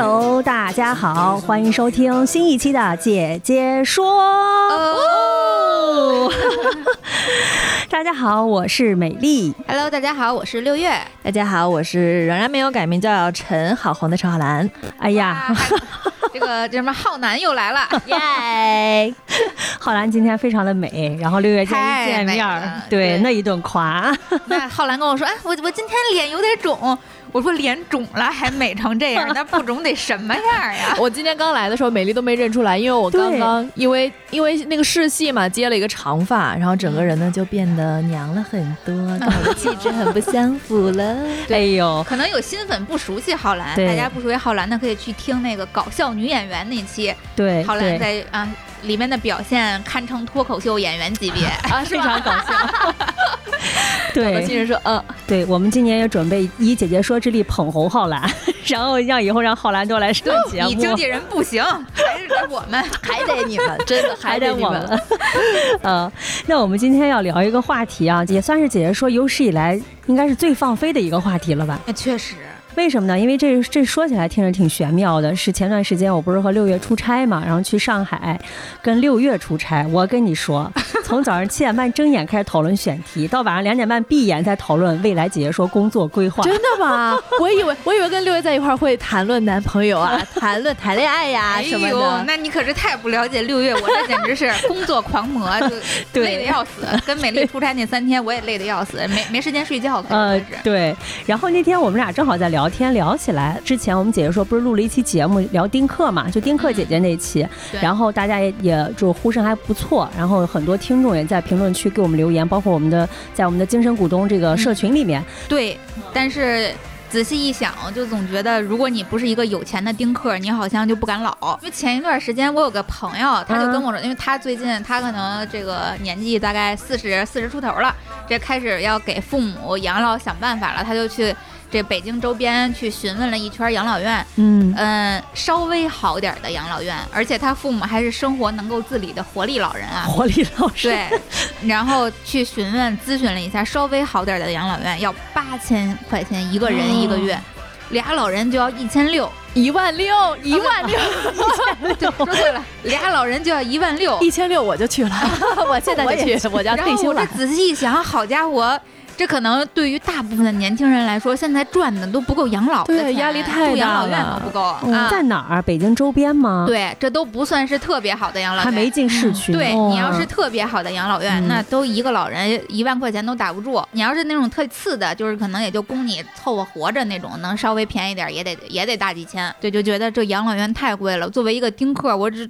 Hello，大家好，欢迎收听新一期的《姐姐说》。哦，大家好，我是美丽。Hello，大家好，我是六月。大家好，我是仍然没有改名叫陈好红的陈浩南。哎呀。这个 这什么浩南又来了，耶！浩南今天非常的美，然后六月天一见面，对那一顿夸。那浩南跟我说，哎，我我今天脸有点肿。我说脸肿了还美成这样，那不肿得什么样呀？我今天刚来的时候，美丽都没认出来，因为我刚刚因为因为那个试戏嘛，接了一个长发，然后整个人呢就变得娘了很多，跟我的气质很不相符了。哎呦，可能有新粉不熟悉浩兰，大家不熟悉浩兰的可以去听那个搞笑女演员那期。对，浩兰在啊里面的表现堪称脱口秀演员级别 啊，非常搞笑。对，新人说，嗯，对我们今年也准备以姐姐说之力捧红浩兰，然后让以后让浩兰多来上节目。你经纪人不行，还是得我们，还得你们，真的还得我们。嗯，那我们今天要聊一个话题啊，也算是姐姐说有史以来应该是最放飞的一个话题了吧？那确实。为什么呢？因为这这说起来听着挺玄妙的。是前段时间我不是和六月出差嘛，然后去上海跟六月出差。我跟你说，从早上七点半睁眼开始讨论选题，到晚上两点半闭眼在讨论未来姐姐说工作规划。真的吗？我以为我以为跟六月在一块儿会谈论男朋友啊，谈论谈恋爱呀什么的。那你可是太不了解六月，我这简直是 工作狂魔，就 累得要死。跟美丽出差那三天，我也累得要死，没没时间睡觉。呃，对。然后那天我们俩正好在聊。天聊起来之前，我们姐姐说不是录了一期节目聊丁克嘛？就丁克姐姐那期，然后大家也也就呼声还不错，然后很多听众也在评论区给我们留言，包括我们的在我们的精神股东这个社群里面。对，但是仔细一想，就总觉得如果你不是一个有钱的丁克，你好像就不敢老。因为前一段时间我有个朋友，他就跟我说，因为他最近他可能这个年纪大概四十四十出头了，这开始要给父母养老想办法了，他就去。这北京周边去询问了一圈养老院，嗯。嗯，稍微好点的养老院，而且他父母还是生活能够自理的活力老人啊，活力老人。对，然后去询问咨询了一下，稍微好点的养老院要八千块钱一个人一个月，俩老人就要一千六，一万六，一万六，说对了，俩老人就要一万六，一千六我就去了，我现在就去，我要退休了。我这仔细一想，好家伙。这可能对于大部分的年轻人来说，现在赚的都不够养老的钱，压力太大养老院都不够啊！在哪儿？北京周边吗？对，这都不算是特别好的养老院，还没进市区。对你要是特别好的养老院，那都一个老人一万块钱都打不住。你要是那种特次的，就是可能也就供你凑合活着那种，能稍微便宜点也得也得大几千。对，就觉得这养老院太贵了。作为一个丁克，我只。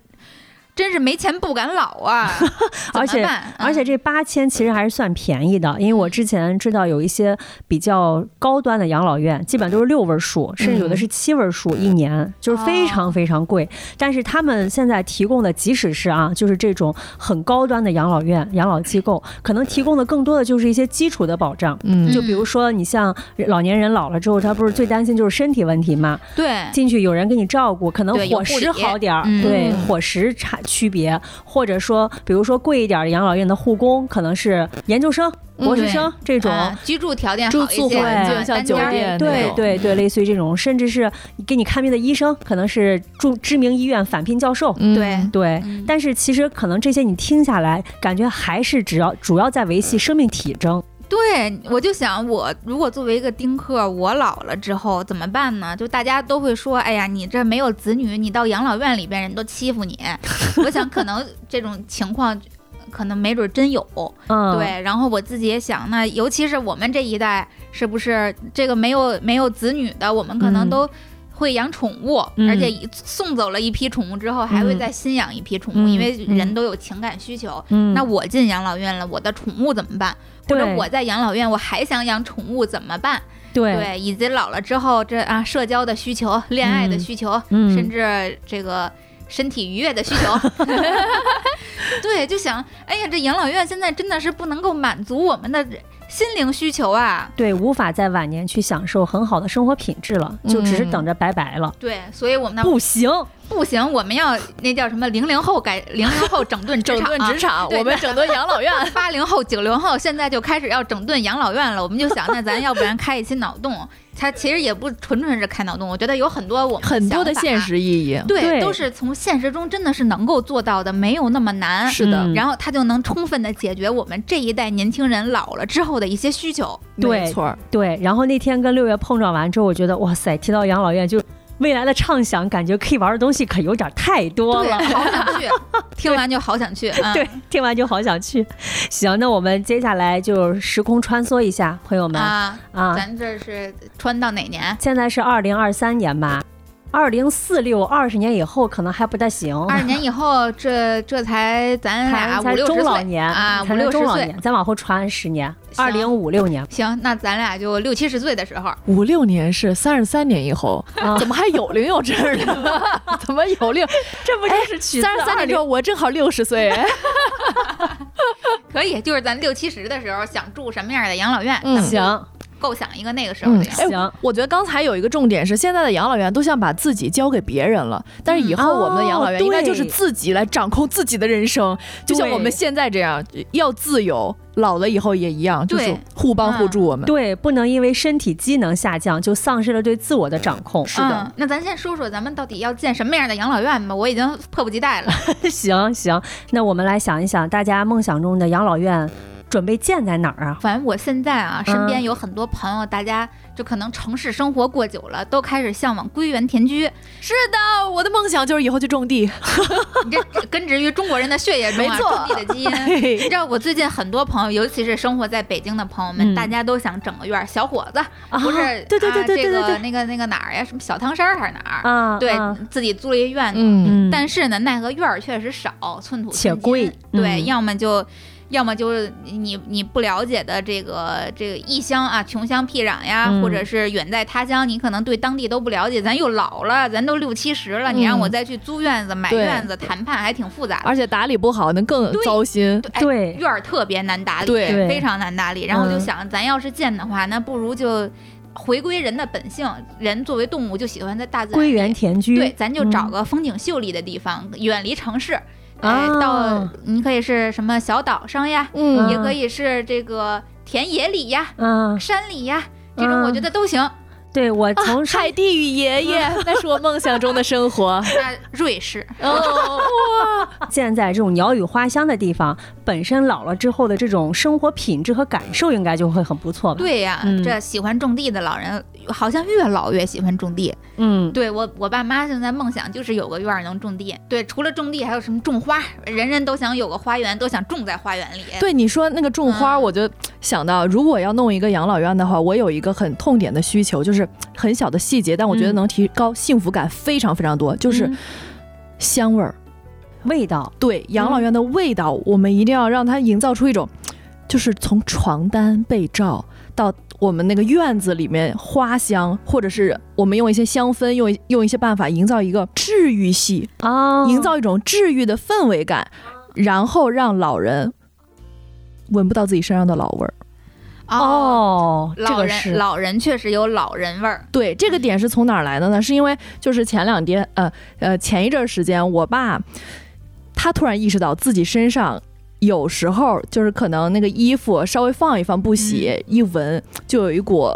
真是没钱不敢老啊！而且而且这八千其实还是算便宜的，因为我之前知道有一些比较高端的养老院，基本都是六位数，甚至有的是七位数一年，就是非常非常贵。但是他们现在提供的，即使是啊，就是这种很高端的养老院、养老机构，可能提供的更多的就是一些基础的保障。嗯，就比如说你像老年人老了之后，他不是最担心就是身体问题嘛？对，进去有人给你照顾，可能伙食好点儿，对，伙食差。区别，或者说，比如说贵一点的养老院的护工，可能是研究生、博士生这种，居住条件住宿环境像酒店，对对对，类似于这种，甚至是给你看病的医生，可能是住知名医院返聘教授，对。对。但是其实可能这些你听下来，感觉还是只要主要在维系生命体征。对，我就想，我如果作为一个丁克，我老了之后怎么办呢？就大家都会说，哎呀，你这没有子女，你到养老院里边人都欺负你。我想可能这种情况，可能没准真有。嗯，对。然后我自己也想，那尤其是我们这一代，是不是这个没有没有子女的，我们可能都。会养宠物，而且送走了一批宠物之后，还会再新养一批宠物，因为人都有情感需求。那我进养老院了，我的宠物怎么办？或者我在养老院，我还想养宠物怎么办？对，对，以及老了之后这啊社交的需求、恋爱的需求，嗯甚至这个身体愉悦的需求。对，就想，哎呀，这养老院现在真的是不能够满足我们的心灵需求啊。对，无法在晚年去享受很好的生活品质了，就只是等着拜拜了。对，所以我们那不行，不行，我们要那叫什么零零后改 零零后整顿职整顿职场，我们整顿养老院。八零后、九零后现在就开始要整顿养老院了，我们就想，那咱要不然开一期脑洞？它其实也不纯纯是开脑洞，我觉得有很多我们很多的现，实意义。对，对都是从现实中真的是能够做到的，没有那么难。是的嗯然后它就能充分的解决我们这一代年轻人老了之后的一些需求。对没错，对。然后那天跟六月碰撞完之后，我觉得哇塞，提到养老院就。未来的畅想，感觉可以玩的东西可有点太多，了。好想去，听完就好想去。嗯、对，听完就好想去。行，那我们接下来就时空穿梭一下，朋友们啊，啊咱这是穿到哪年？现在是二零二三年吧，二零四六二十年以后可能还不太行，二十年以后，这这才咱俩才才中五六十岁老年啊，才五六十岁。中老年，再往后传十年，行二零五六年行，那咱俩就六七十岁的时候，五六年是三十三年以后，啊，怎么还有零有证呢？怎么有零？这不就是取三十三年之后，我正好六十岁。可以，就是咱六七十的时候想住什么样的养老院，行构想一个那个时候的养老院。行，我觉得刚才有一个重点是，现在的养老院都像把自己交给别人了，但是以后我们的养老院哦应该就是自己来掌控自己的人生，就像我们现在这样，要自由，老了以后也一样，就是互帮互助。我们对，不能因为身体机能下降就丧失了对自我的掌控。是的嗯，那咱先说说咱们到底要建什么样的养老院吧，我已经迫不及待了。行行，那我们来想一想，大家梦想中的养老院准备建在哪儿啊？反正我现在啊，身嗯边有很多朋友，大家就可能城市生活过久了，都开始向往归园田居。是的，我的梦想就是以后去种地。你这这根植于中国人的血液中 啊，没错种地的基因。你知道我最近很多朋友，尤其是生活在北京的朋友们，嗯大家都想整个院儿。小伙子啊不是，对对对啊这个那个那个哪儿呀？什么小汤山还是哪儿？啊，对啊自己租了一院子，嗯，嗯，但是呢，奈何院儿确实少，寸土寸金且贵对，嗯要么就。要么就是你你不了解的这个这个异乡啊，穷乡僻壤呀，嗯或者是远在他乡，你可能对当地都不了解，咱又老了，咱都六七十了，你让我嗯再去租院子、买院子，谈判还挺复杂的。而且打理不好，那更糟心。哎对院儿特别难打理，对对非常难打理。然后我就嗯想，咱要是建的话，那不如就回归人的本性，人作为动物就喜欢在大自然归园田居，对，咱就找嗯个风景秀丽的地方，远离城市。哎，啊到你可以是什么小岛上呀，嗯也可以是这个田野里呀、嗯，山里呀，这种我觉得都行。对我从上海蒂与爷爷，那是我梦想中的生活。在瑞士，哦，建在这种鸟语花香的地方，本身老了之后的这种生活品质和感受应该就会很不错吧？，对呀、嗯这喜欢种地的老人好像越老越喜欢种地。嗯，对我，我爸妈现在梦想就是有个院儿能种地。对，除了种地，还有什么种花？人人都想有个花园，都想种在花园里。对你说那个种花，嗯我就想到，如果要弄一个养老院的话，我有一个很痛点的需求，就是很小的细节，但我觉得嗯能提高幸福感非常非常多，就是嗯香味儿。味道，对养老院的味道，我们一定要让它营造出一种，就是从床单被罩到我们那个院子里面花香，或者是我们用一些香氛，用用一些办法营造一个治愈系，哦，营造一种治愈的氛围感，然后让老人闻不到自己身上的老味儿。哦，这老人个是老人确实有老人味儿。对，这个点是从哪儿来的呢？是因为就是前两天，呃呃，前一阵儿时间，我爸他突然意识到自己身上有时候就是可能那个衣服稍微放一放不洗，嗯一闻就有一股。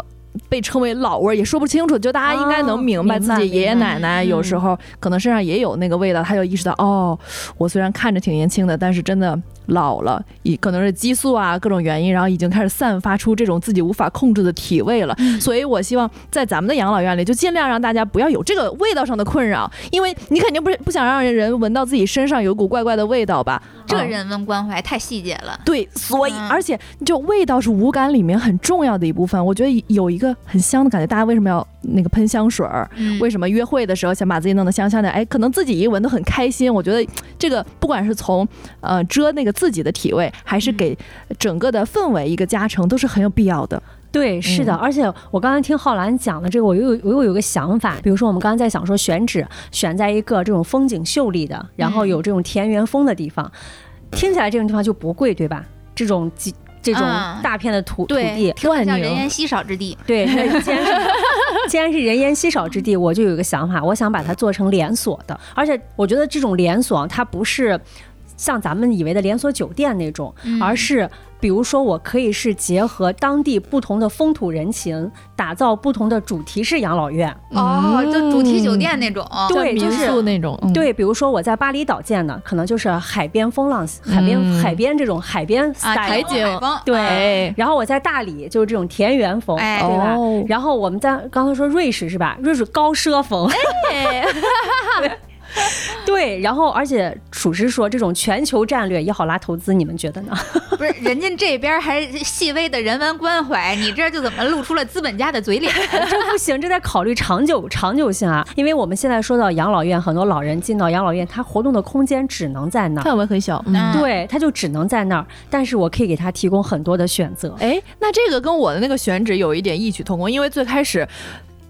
被称为老味儿也说不清楚，就大家应该能哦明白自己爷爷奶奶有时嗯候可能身上也有那个味道，他就意识到哦，我虽然看着挺年轻的，但是真的老了，以可能是激素啊各种原因，然后已经开始散发出这种自己无法控制的体味了。嗯所以我希望在咱们的养老院里，就尽量让大家不要有这个味道上的困扰，因为你肯定不是不想让人闻到自己身上有股怪怪的味道吧？嗯这人文关怀太细节了。对，所以嗯而且就味道是五感里面很重要的一部分。我觉得有一个很香的感觉，大家为什么要那个喷香水儿？嗯为什么约会的时候想把自己弄得香香的？哎，可能自己一闻都很开心。我觉得这个不管是从呃遮那个自己的体味，还是给整个的氛围一个加成，都是很有必要的。对，是的，嗯而且我刚才听浩然讲的这个，我又我又有个想法，比如说我们刚才在想说选址选在一个这种风景秀丽的，然后有这种田园风的地方，听起来这种地方就不贵，对吧？这种几这种嗯。大片的土、土，地，听着像万宁人烟稀少之地。对，既然是 既然是人烟稀少之地，我就有一个想法，我想把它做成连锁的，而且我觉得这种连锁它不是像咱们以为的连锁酒店那种，嗯。而是比如说我可以是结合当地不同的风土人情，打造不同的主题式养老院。哦，就主题酒店那种。民对就是宿那种，嗯，对，比如说我在巴厘岛建的，可能就是海边风浪、海边、嗯海边这种海边海景对哎，然后我在大理就是这种田园风，哎对吧？哦然后我们在刚才说瑞士是吧？瑞士高奢风，哎对。然后而且属实说，这种全球战略也好拉投资，你们觉得呢？不是，人家这边还细微的人文关怀，你这就怎么露出了资本家的嘴脸？这不行，这得考虑长久长久性啊。因为我们现在说到养老院，很多老人进到养老院，他活动的空间只能在那儿，范围很小，嗯嗯。对，他就只能在那儿。但是我可以给他提供很多的选择。哎，那这个跟我的那个选址有一点异曲同工，因为最开始，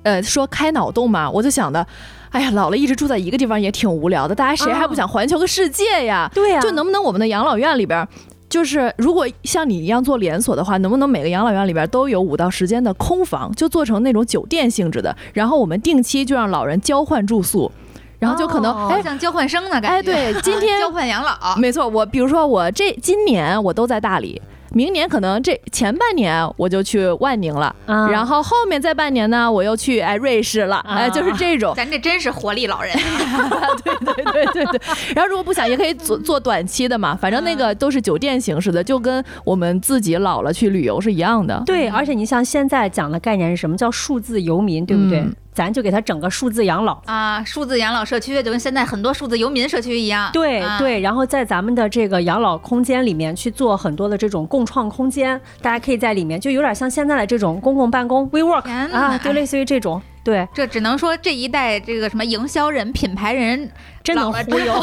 呃，说开脑洞嘛，我就想的，哎呀，老了一直住在一个地方也挺无聊的，大家谁还不想环球个世界呀？对呀、就能不能我们的养老院里边儿，就是如果像你一样做连锁的话，能不能每个养老院里边都有五到十间的空房，就做成那种酒店性质的，然后我们定期就让老人交换住宿，然后就可能、哦哎。像交换生呢感觉。哎，对，今天交换养老。没错，我比如说我这今年我都在大理，明年可能这前半年我就去万宁了，啊然后后面再半年呢，我又去哎瑞士了，哎，就是这种。咱这真是活力老人，对对对对。然后如果不想，也可以做做短期的嘛，反正那个都是酒店形式的，就跟我们自己老了去旅游是一样的。对，而且你像现在讲的概念是什么叫数字游民，对不对？嗯咱就给他整个数字养老。啊，数字养老社区就跟现在很多数字游民社区一样。啊对对，然后在咱们的这个养老空间里面去做很多的这种共创空间，大家可以在里面，就有点像现在的这种公共办公 WeWork 啊，就类似于这种，对，这只能说这一代这个什么营销人、品牌人真能忽悠，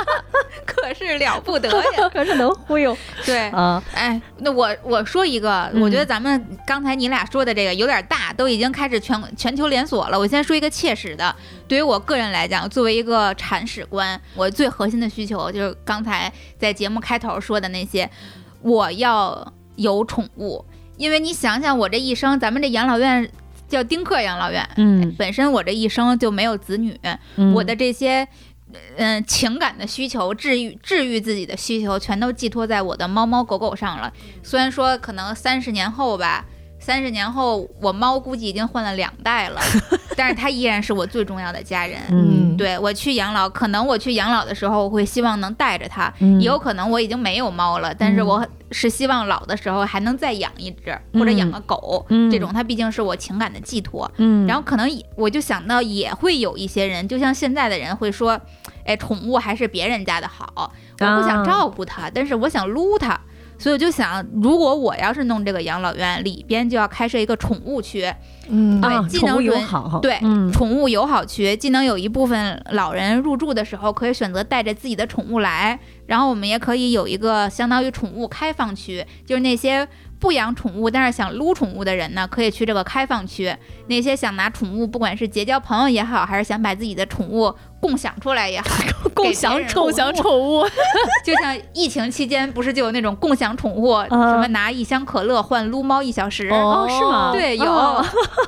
可是了不得呀。可是能忽悠对，啊。哎，那我我说一个，嗯我觉得咱们刚才你俩说的这个有点大，都已经开始全全球连锁了。我先说一个切实的，对于我个人来讲，作为一个铲屎官，我最核心的需求就是刚才在节目开头说的那些，我要有宠物，因为你想想，我这一生，咱们这养老院叫丁克养老院，嗯，本身我这一生就没有子女，嗯我的这些。嗯，情感的需求、治愈、治愈自己的需求，全都寄托在我的猫猫狗狗上了。虽然说可能三十年后吧，三十年后我猫估计已经换了两代了，但是它依然是我最重要的家人。嗯对我去养老，可能我去养老的时候，我会希望能带着它。嗯也有可能我已经没有猫了，但是我是希望老的时候还能再养一只，或者养个狗。嗯这种它毕竟是我情感的寄托。嗯，然后可能也我就想到，也会有一些人，就像现在的人会说，哎，宠物还是别人家的好，我不想啊照顾它，但是我想撸它。所以我就想，如果我要是弄这个养老院，里边就要开设一个宠物区，嗯对啊，宠物友既能准好，对嗯宠物友好区，既能有一部分老人入住的时候可以选择带着自己的宠物来，然后我们也可以有一个相当于宠物开放区，就是那些不养宠物但是想撸宠物的人呢，可以去这个开放区；那些想拿宠物，不管是结交朋友也好，还是想把自己的宠物共享出来也好，共享宠共享宠物，就像疫情期间不是就有那种共享宠物，啊什么拿一箱可乐换撸猫一小时。哦是吗？对，有。哦，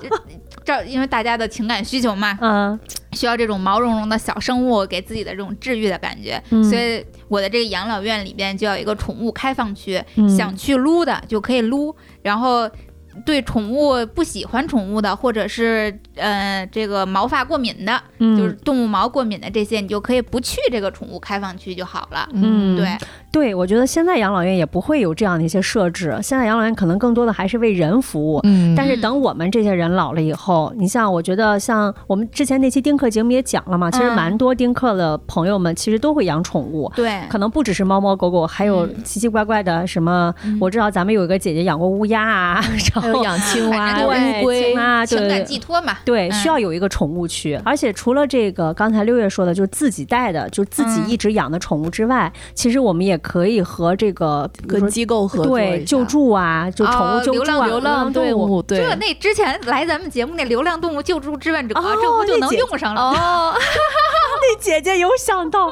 这因为大家的情感需求嘛，嗯需要这种毛茸茸的小生物给自己的这种治愈的感觉，嗯所以我的这个养老院里边就要有一个宠物开放区，嗯想去撸的就可以撸，然后。对宠物不喜欢宠物的，或者是呃这个毛发过敏的，嗯就是动物毛过敏的这些，你就可以不去这个宠物开放区就好了。嗯对，对，我觉得现在养老院也不会有这样的一些设置，现在养老院可能更多的还是为人服务。嗯但是等我们这些人老了以后，你像我觉得像我们之前那期丁克节目也讲了嘛，其实嗯蛮多丁克的朋友们其实都会养宠物。对，可能不只是猫猫狗狗，还有嗯奇奇怪怪的什么。嗯我知道咱们有一个姐姐养过乌鸦啊，然还有养青蛙、乌龟青，蛙情感对寄托嘛。对，嗯。需要有一个宠物区，而且除了这个刚才六月说的，就是自己带的，就是自己嗯。一直养的宠物之外，其实我们也可以和这个，比如说跟机构合作对救助啊，就宠物哦流浪救助啊，流浪动动物，对。这那之前来咱们节目那流浪动物救助志愿者，哦这不就能用上了？哦，那姐姐有想到，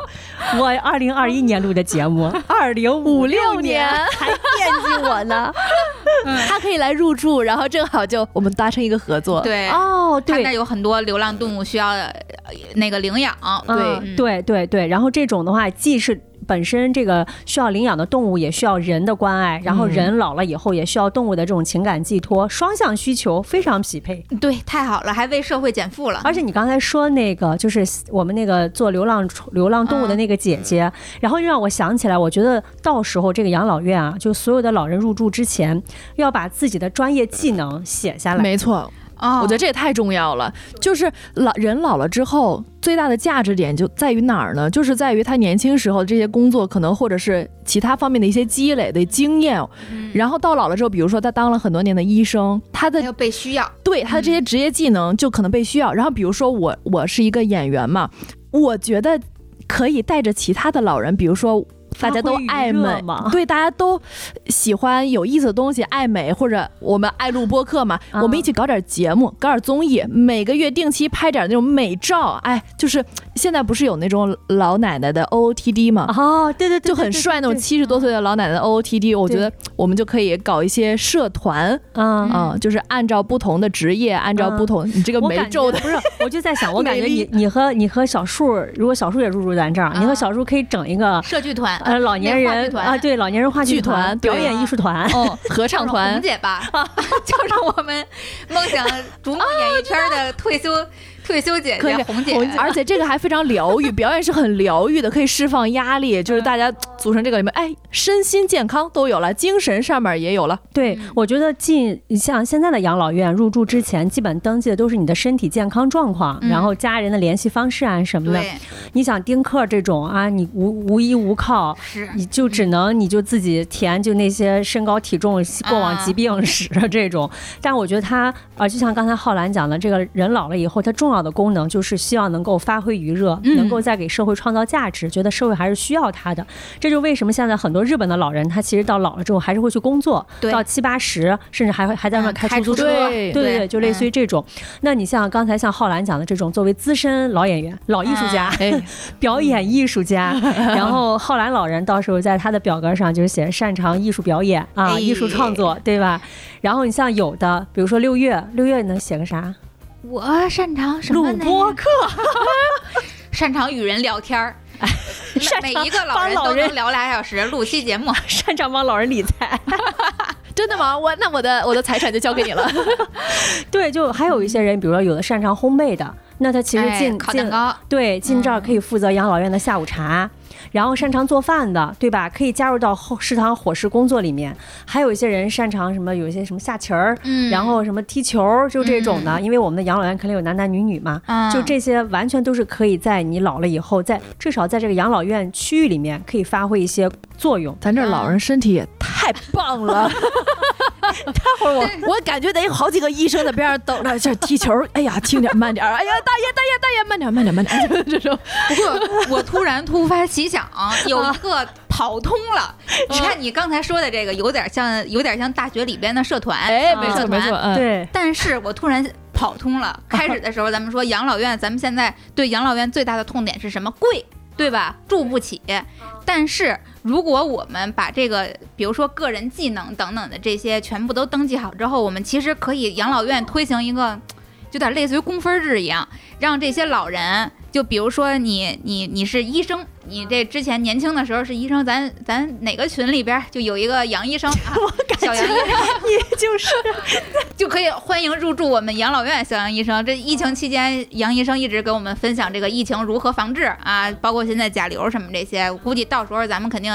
我二零二一年录的节目，二零五六年还惦记我呢。他可以来入住，然后正好就我们达成一个合作。对，哦，他那对。有很多流浪动物需要呃那个领养。嗯嗯对对对，然后这种的话，既是本身这个需要领养的动物，也需要人的关爱，然后嗯人老了以后也需要动物的这种情感寄托，双向需求非常匹配。对，太好了，还为社会减负了。而且你刚才说那个，就是我们那个做流浪宠流浪动物的那个姐姐，然后又让我想起来，我觉得到时候这个养老院啊，就所有的老人入住之前，要把自己的专业技能写下来。没错，哦，我觉得这也太重要了。就是老人老了之后，最大的价值点就在于哪儿呢？就是在于他年轻时候这些工作，可能或者是其他方面的一些积累的经验。嗯然后到老了之后，比如说他当了很多年的医生，他的要被需要。对他的这些职业技能就可能被需要。然后比如说我我是一个演员嘛，我觉得可以带着其他的老人，比如说。大家都爱美嘛对，大家都喜欢有意思的东西，爱美，或者我们爱录播客嘛，嗯我们一起搞点节目，搞点综艺，每个月定期拍点那种美照，哎，就是现在不是有那种老奶奶的 OOTD 嘛，哦，对对对，就很帅那种七十多岁的老奶奶的 OOTD，我觉得我们就可以搞一些社团，嗯。啊、就是按照不同的职业，按照不同、你这个我感没皱的，不是，我就在想，我感觉你你和你和小树，如果小树也入驻咱这儿，你和啊小树可以整一个社剧团，呃老年人啊，对老年人话剧剧团表演艺术团，哦，合唱叫上团红，姐吧，就是我们梦想 逐梦演艺圈的退休 退休姐可以姐红姐，而且这个还非常疗愈，表演是很疗愈的，可以释放压力，就是大家组成这个里面，哎，身心健康都有了，精神上面也有了，对嗯，我觉得进像现在的养老院入住之前，基本登记的都是你的身体健康状况，嗯然后家人的联系方式啊什么的。对。你想丁克这种啊，你无无依无靠，是你就只能你就自己填就那些身高体重、过往疾病史这种。但我觉得他啊，就像刚才浩然讲的，这个人老了以后，他重要的功能就是希望能够发挥余热，嗯能够再给社会创造价值，觉得社会还是需要他的。这就为什么现在很多日本的老人，他其实到老了之后还是会去工作，到七八十，甚至还会还在那开出租车。对对对对，就类似于这种。那你像刚才像浩然讲的这种，作为资深老演员、老艺术家、哎，表演艺术家，然后浩然老人到时候在他的表格上就是写擅长艺术表演啊、哎艺术创作，对吧？然后你像有的，比如说六月，六月能写个啥？我擅长什么录？播课，擅长与人聊天儿。擅长每一个老人都能聊俩小时，录期节目。擅长帮老人理财。真的吗？我那我的我的财产就交给你了。对，就还有一些人，比如说有的擅长烘焙的，那他其实哎进进烤蛋糕，对，进这儿可以负责养老院的下午茶，然后擅长做饭的，对吧？可以加入到后食堂伙食工作里面。还有一些人擅长什么，有一些什么下棋儿，嗯然后什么踢球儿，就这种的。因为我们的养老院肯定有男男女女嘛，嗯就这些完全都是可以在你老了以后，在至少在这个养老院区域里面可以发挥一些作用。咱这老人身体也太棒了，待会儿我我感觉得有好几个医生在边上等着，这踢球，哎呀，轻点慢点儿，哎呀，大爷大爷大爷，慢点慢点慢点，这种不过我突然突发奇想，有一个跑通了。你看你刚才说的这个，有点像，有点像大学里边的社团。哎，啊没错没错，嗯，对，但是我突然跑通了。开始的时候咱们说养老院，咱们现在对养老院最大的痛点是什么？贵，对吧？住不起。但是如果我们把这个，比如说个人技能等等的这些全部都登记好之后，我们其实可以养老院推行一个，有点类似于工分制一样，让这些老人。就比如说你你你是医生，你这之前年轻的时候是医生，咱咱哪个群里边就有一个杨医生，啊、小杨医生，你就是 就可以欢迎入住我们养老院。小杨医生，这疫情期间，杨医生一直给我们分享这个疫情如何防治啊，包括现在甲流什么这些，估计到时候咱们肯定。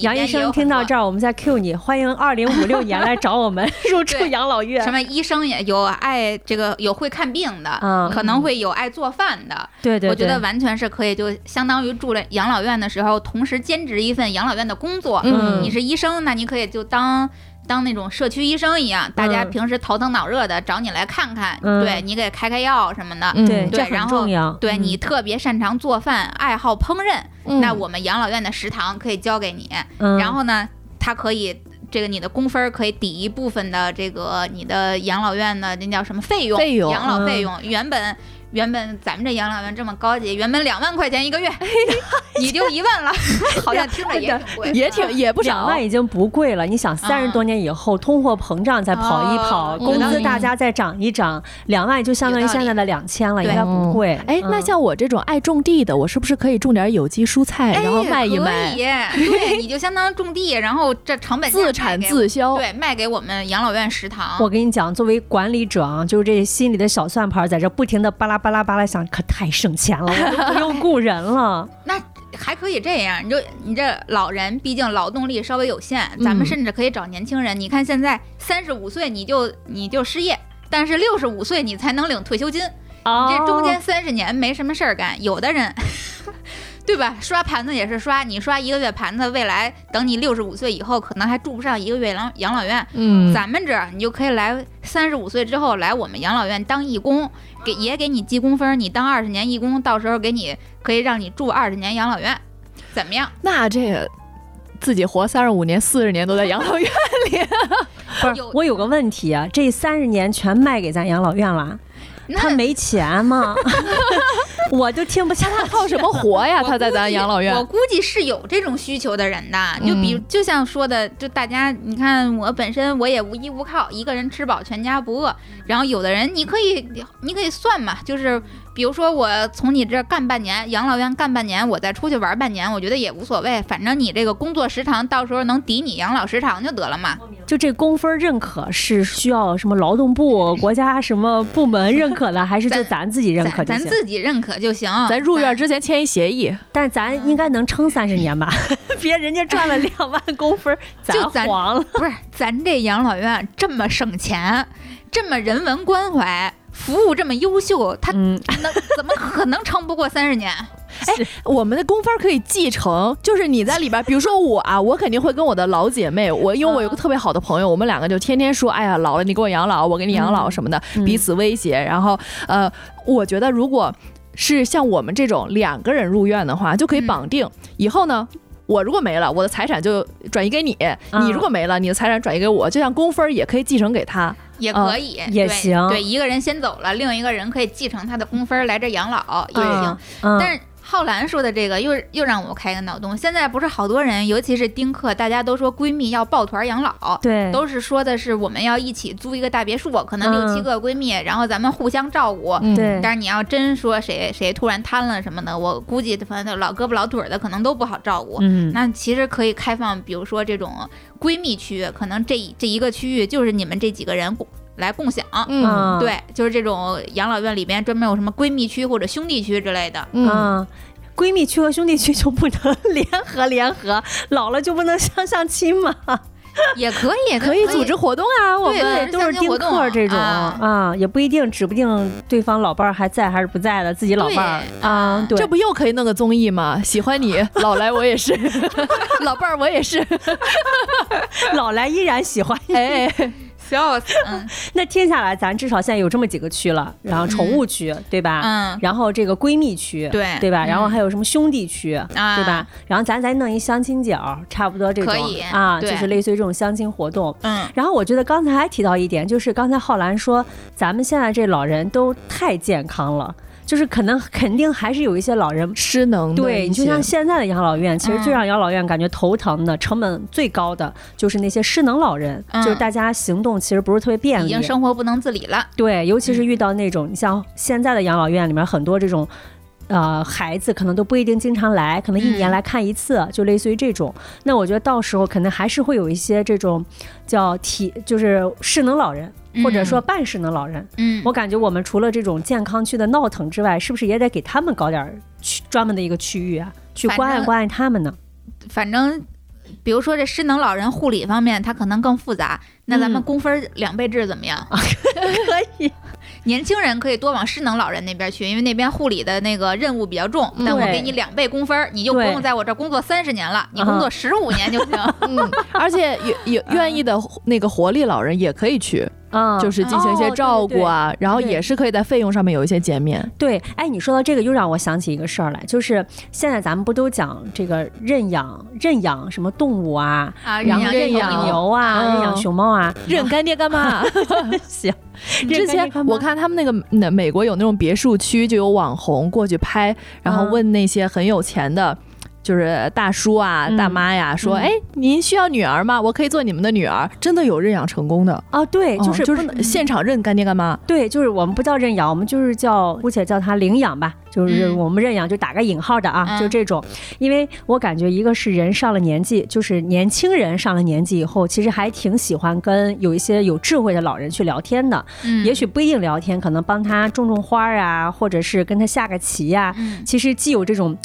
杨医生听到这儿，我们再 Q 你，欢迎二零五六年来找我们 入住养老院。什。么医生也有爱这个有会看病的，嗯。可能会有爱做饭的，对对对，我觉得完全是可以，就相当于住了养老院的时候，同时兼职一份养老院的工作。嗯。你是医生，那你可以就当当那种社区医生一样，大家嗯平时头疼脑热的找你来看看，嗯对你给开开药什么的。嗯对，这很对然后重要。对嗯你特别擅长做饭，爱好烹饪，嗯那我们养老院的食堂可以交给你。嗯然后呢，它可以这个你的工分儿可以抵一部分的这个你的养老院的那叫什么费用？费用养老费嗯用。原本原本咱们这养老院这么高级，原本两万块钱一个月，你就一万了，好像听着也挺贵，也挺也不少两万。已经不贵了，你想三十多年以后，通货膨胀再跑一跑，哦工资大家再涨一涨，两万就相当于现在的两千了，应该不贵。哎，那嗯像我这种爱种地的，我是不是可以种点有机蔬菜，哎，然后卖一可卖，以，对，你就相当于种地，然后这成本价自产自销？对卖给我们养老院食堂。我跟你讲，作为管理者啊，就是这心里的小算盘在这不停的巴拉巴拉巴拉想，可太省钱了，我都不用雇人了。那还可以这样，你就你这老人，毕竟劳动力稍微有限，咱们嗯甚至可以找年轻人。你看现在三十五岁你就你就失业，但是六十五岁你才能领退休金，你这中间三十年没什么事儿干。有的人，对吧？刷盘子也是刷，你刷一个月盘子，未来等你六十五岁以后，可能还住不上一个月养养老院。嗯，咱们这儿你就可以来三十五岁之后来我们养老院当义工，给也给你记工分儿，你当二十年义工，到时候给你可以让你住二十年养老院，怎么样？那这个自己活三十五年、四十年都在养老院里，不是，我有个问题啊，这三十年全卖给咱养老院了，那他没钱吗？我就听不下他靠什么活呀？他在咱养老院我，估计是有这种需求的人的，就比就像说的，就大家你看我本身我也无依无靠，一个人吃饱全家不饿。然后有的人你可以你可以算嘛，就是比如说我从你这儿干半年，养老院干半年，我再出去玩半年，我觉得也无所谓，反正你这个工作时长到时候能抵你养老时长就得了嘛。就这工分认可是需要什么劳动部、国家什么部门认可的，还是就咱自己认可？咱咱自己认可就行。咱入院之前签一协议，但是咱应该能撑三十年吧？别人家赚了两万工分，就咱黄了。不是咱这养老院这么省钱，这么人文关怀，服务这么优秀，他嗯，能怎么可能撑不过三十年？我们的工分可以继承，就是你在里边，比如说我啊，我肯定会跟我的老姐妹，我因为我有个特别好的朋友，我们两个就天天说，哎呀，老了你给我养老，我给你养老什么的，嗯彼此威胁。然后呃，我觉得如果是像我们这种两个人入院的话，就可以绑定，以后呢。我如果没了，我的财产就转移给你；嗯你如果没了，你的财产转移给我，就像工分也可以继承给他。也可以，对也行对，一个人先走了，另一个人可以继承他的工分儿来这养老也行。嗯，但是浩兰说的这个又又让我开个脑洞。现在不是好多人，尤其是丁克，大家都说闺蜜要抱团养老。对，都是说的是我们要一起租一个大别墅，可能六嗯七个闺蜜，然后咱们互相照顾。但是你要真说谁谁突然瘫了什么的，我估计反正老胳膊老腿儿的可能都不好照顾。嗯，那其实可以开放，比如说这种闺蜜区，可能这这一个区域就是你们这几个人共来共享。嗯。对，就是这种养老院里边专门有什么闺蜜区或者兄弟区之类的。嗯，嗯。闺蜜区和兄弟区就不能联合联合，老了就不能相相亲吗？也可以，可以组织活动啊，我们对都是丁克这种。啊。啊，也不一定，指不定对方老伴儿还在还是不在的，自己老伴儿。啊，对。这，不又可以弄个综艺吗？喜欢你，老来我也是，老伴儿我也是，老来依然喜欢你。哎，笑死。嗯那听下来，咱至少现在有这么几个区了，然后宠物区，对吧？嗯，然后这个闺蜜区，对对吧？嗯然后还有什么兄弟区，啊对吧？然后咱再弄一相亲角，差不多这种可以啊，就是类似于这种相亲活动。嗯，然后我觉得刚才还提到一点，就是刚才浩然说，咱们现在这老人都太健康了，就是可能肯定还是有一些老人。失能的对，你就像现在的养老院，其实最嗯让养老院感觉头疼的、成本最高的，就是那些失能老人，嗯就是大家行动其实不是特别便利已经，生活不能自理了。对，尤其是嗯遇到那种，你像现在的养老院里面很多这种。呃，孩子可能都不一定经常来，可能一年嗯来看一次，就类似于这种。那我觉得到时候可能还是会有一些这种叫体，就是失能老人，或者说半失能老人。嗯，我感觉我们除了这种健康区的闹腾之外，是不是也得给他们搞点儿区专门的一个区域啊，去关爱关爱他们呢？反正。比如说这失能老人护理方面，它可能更复杂。那咱们嗯工分两倍制怎么样？可以，年轻人可以多往失能老人那边去，因为那边护理的那个任务比较重，但我给你两倍工分儿，你就不用在我这儿工作三十年了，你工作十五年就行。嗯，而且有有愿意的那个活力老人也可以去，嗯，就是进行一些照顾啊，然后也是可以在费用上面有一些减免。对，哎，你说到这个，又让我想起一个事儿来，就是现在咱们不都讲这个认养、认养什么动物啊，啊，然后认认养牛啊，嗯认养熊猫啊，认干爹干妈。行。之前我看他们那个那美国有那种别墅区，就有网红过去拍，然后嗯问那些很有钱的。就是大叔啊、嗯。大妈呀，说：“嗯哎，您需要女儿吗？我可以做你们的女儿。”真的有认养成功的，啊，对，就是哦就是现场认干爹干妈。对，就是我们不叫认养，我们就是叫姑且叫他领养吧，就是嗯。我们认养就打个引号的啊，嗯。就这种。因为我感觉一个是人上了年纪，就是年轻人上了年纪以后，其实还挺喜欢跟有一些有智慧的老人去聊天的，嗯。也许不一定聊天，可能帮他种种花儿啊，或者是跟他下个棋呀、嗯。其实既有这种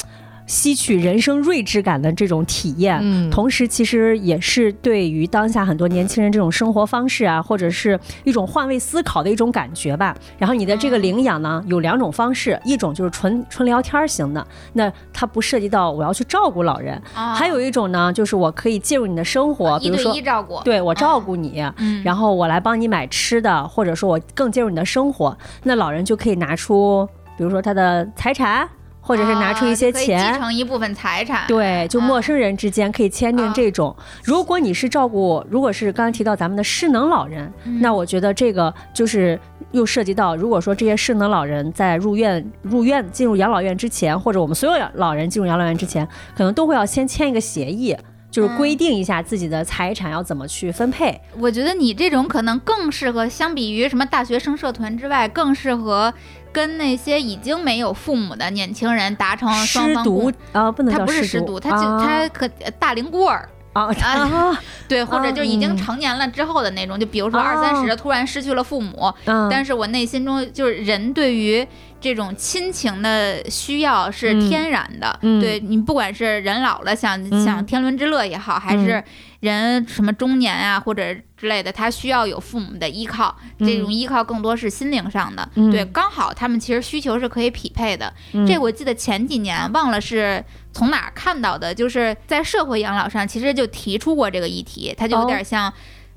吸取人生睿智感的这种体验，嗯。同时其实也是对于当下很多年轻人这种生活方式啊，或者是一种换位思考的一种感觉吧。然后你的这个领养呢，有两种方式，一种就是纯纯聊天型的，那它不涉及到我要去照顾老人；啊。还有一种呢，就是我可以介入你的生活，比如说一照顾，对我照顾你。嗯，然后我来帮你买吃的，或者说我更介入你的生活，那老人就可以拿出，比如说他的财产，或者是拿出一些钱，继承一部分财产，对，就啊陌生人之间可以签订啊这种。如果你是照顾，如果是刚才提到咱们的失能老人，嗯那我觉得这个就是又涉及到，如果说这些失能老人在入院、入院进入养老院之前，或者我们所有老人进入养老院之前，可能都会要先签一个协议。就是嗯。规定一下自己的财产要怎么去分配，我觉得你这种可能更适合，相比于什么大学生社团之外，更适合跟那些已经没有父母的年轻人达成双方共独。啊，不能他叫不是失独，他就啊。他可大龄孤儿，啊啊，对，或者就已经嗯成年了之后的那种，就比如说哦二三十突然失去了父母，嗯。但是我内心中就是人对于这种亲情的需要是嗯。天然的，嗯。对你不管是人老了想、嗯。想天伦之乐也好，还是人什么中年啊或者之类的，他需要有父母的依靠，这种依靠更多是心灵上的，嗯。对，刚好他们其实需求是可以匹配的。嗯。这我记得前几年忘了是从哪儿看到的，就是在社会养老上其实就提出过这个议题，它就有点像。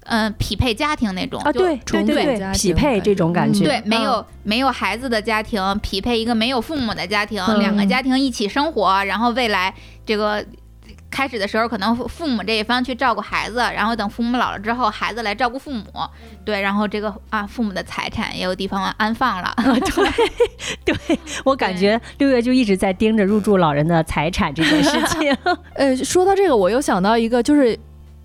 嗯，匹配家庭那种哦啊，对对对对，匹配这庭感觉嗯种感觉，对，没嗯有没有孩子的家庭匹配一个没有父母的家庭，嗯两个家庭一起生活，然后未来这个。开始的时候，可能父父母这一方去照顾孩子，然后等父母老了之后，孩子来照顾父母，对，然后这个啊，父母的财产也有地方安放了。对对 我感觉六月就一直在盯着入住老人的财产这件事情。呃，说到这个，我又想到一个，就是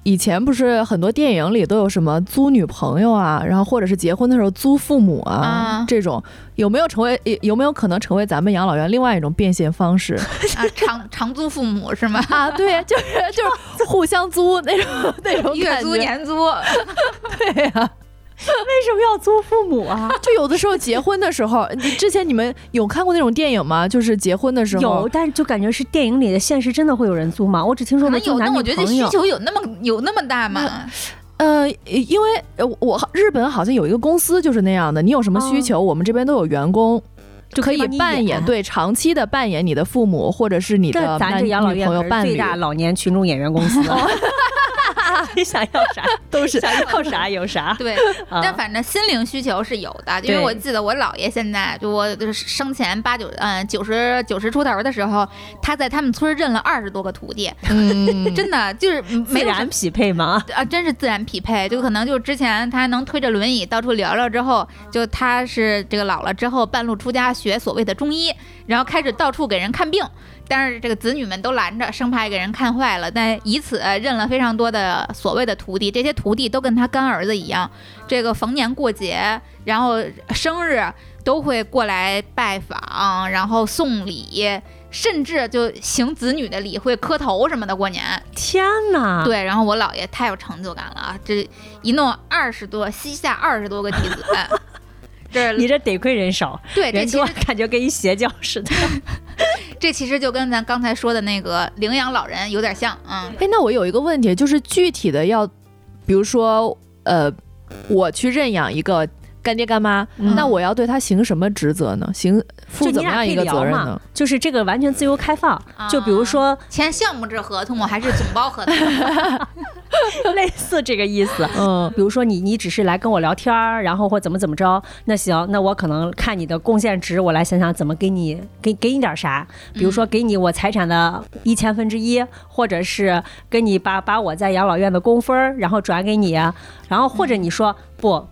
以前不是很多电影里都有什么租女朋友啊，然后或者是结婚的时候租父母啊，啊这种有没有成为有有没有可能成为咱们养老院另外一种变现方式 啊，长长租父母是吗？啊？对，就是就是互相租那种 那种月 租年租，对呀、为什么要租父母啊？就有的时候结婚的时候，之前你们有看过那种电影吗？就是结婚的时候有，但是就感觉是电影里的，现实真的会有人租吗？我只听说过租男女但我觉得需。求有那么有那么大吗？呃，因为呃我日本好像有一个公司就是那样的，你有什么需求，我们这边都有员工。就可以扮演对长期的扮演你的父母或者是你的男女朋友伴侣，最大老年群众演员公司。你想要啥 都是想要啥 有啥。对，啊但反正心灵需求是有的，因为我记得我姥爷现在就我就是生前八九嗯九十九十出头的时候，他在他们村儿认了二十多个徒弟，嗯，真的就是自没然匹配吗？啊，真是自然匹配，就可能就之前他能推着轮椅到处聊聊之后，就他是这个老了之后半路出家学所谓的中医，然后开始到处给人看病，但是这个子女们都拦着，生怕给人看坏了，但以此认了非常多的所谓的徒弟，这些徒弟都跟他干儿子一样，这个逢年过节，然后生日都会过来拜访，然后送礼。甚至就行子女的礼，会磕头什么的。过年，天哪！对，然后我姥爷太有成就感了啊！这一弄二十多，膝下二十多个弟子，这你这得亏人少，对人多感觉跟一邪教似的。这其实就跟咱刚才说的那个领养老人有点像，嗯，哎，那我有一个问题，就是具体的要，比如说，呃，我去认养一个干爹干妈，嗯那我要对他行什么职责呢？行负怎么样一个责任呢？，就是这个完全自由开放。就比如说签项目制合同还是总包合同？类似这个意思。嗯，比如说你你只是来跟我聊天儿，然后或怎么怎么着，那行，那我可能看你的贡献值，我来想想怎么给你给给你点啥，比如说给你我财产的一千分之一，或者是给你把把我在养老院的工分儿，然后转给你，然后或者你说不。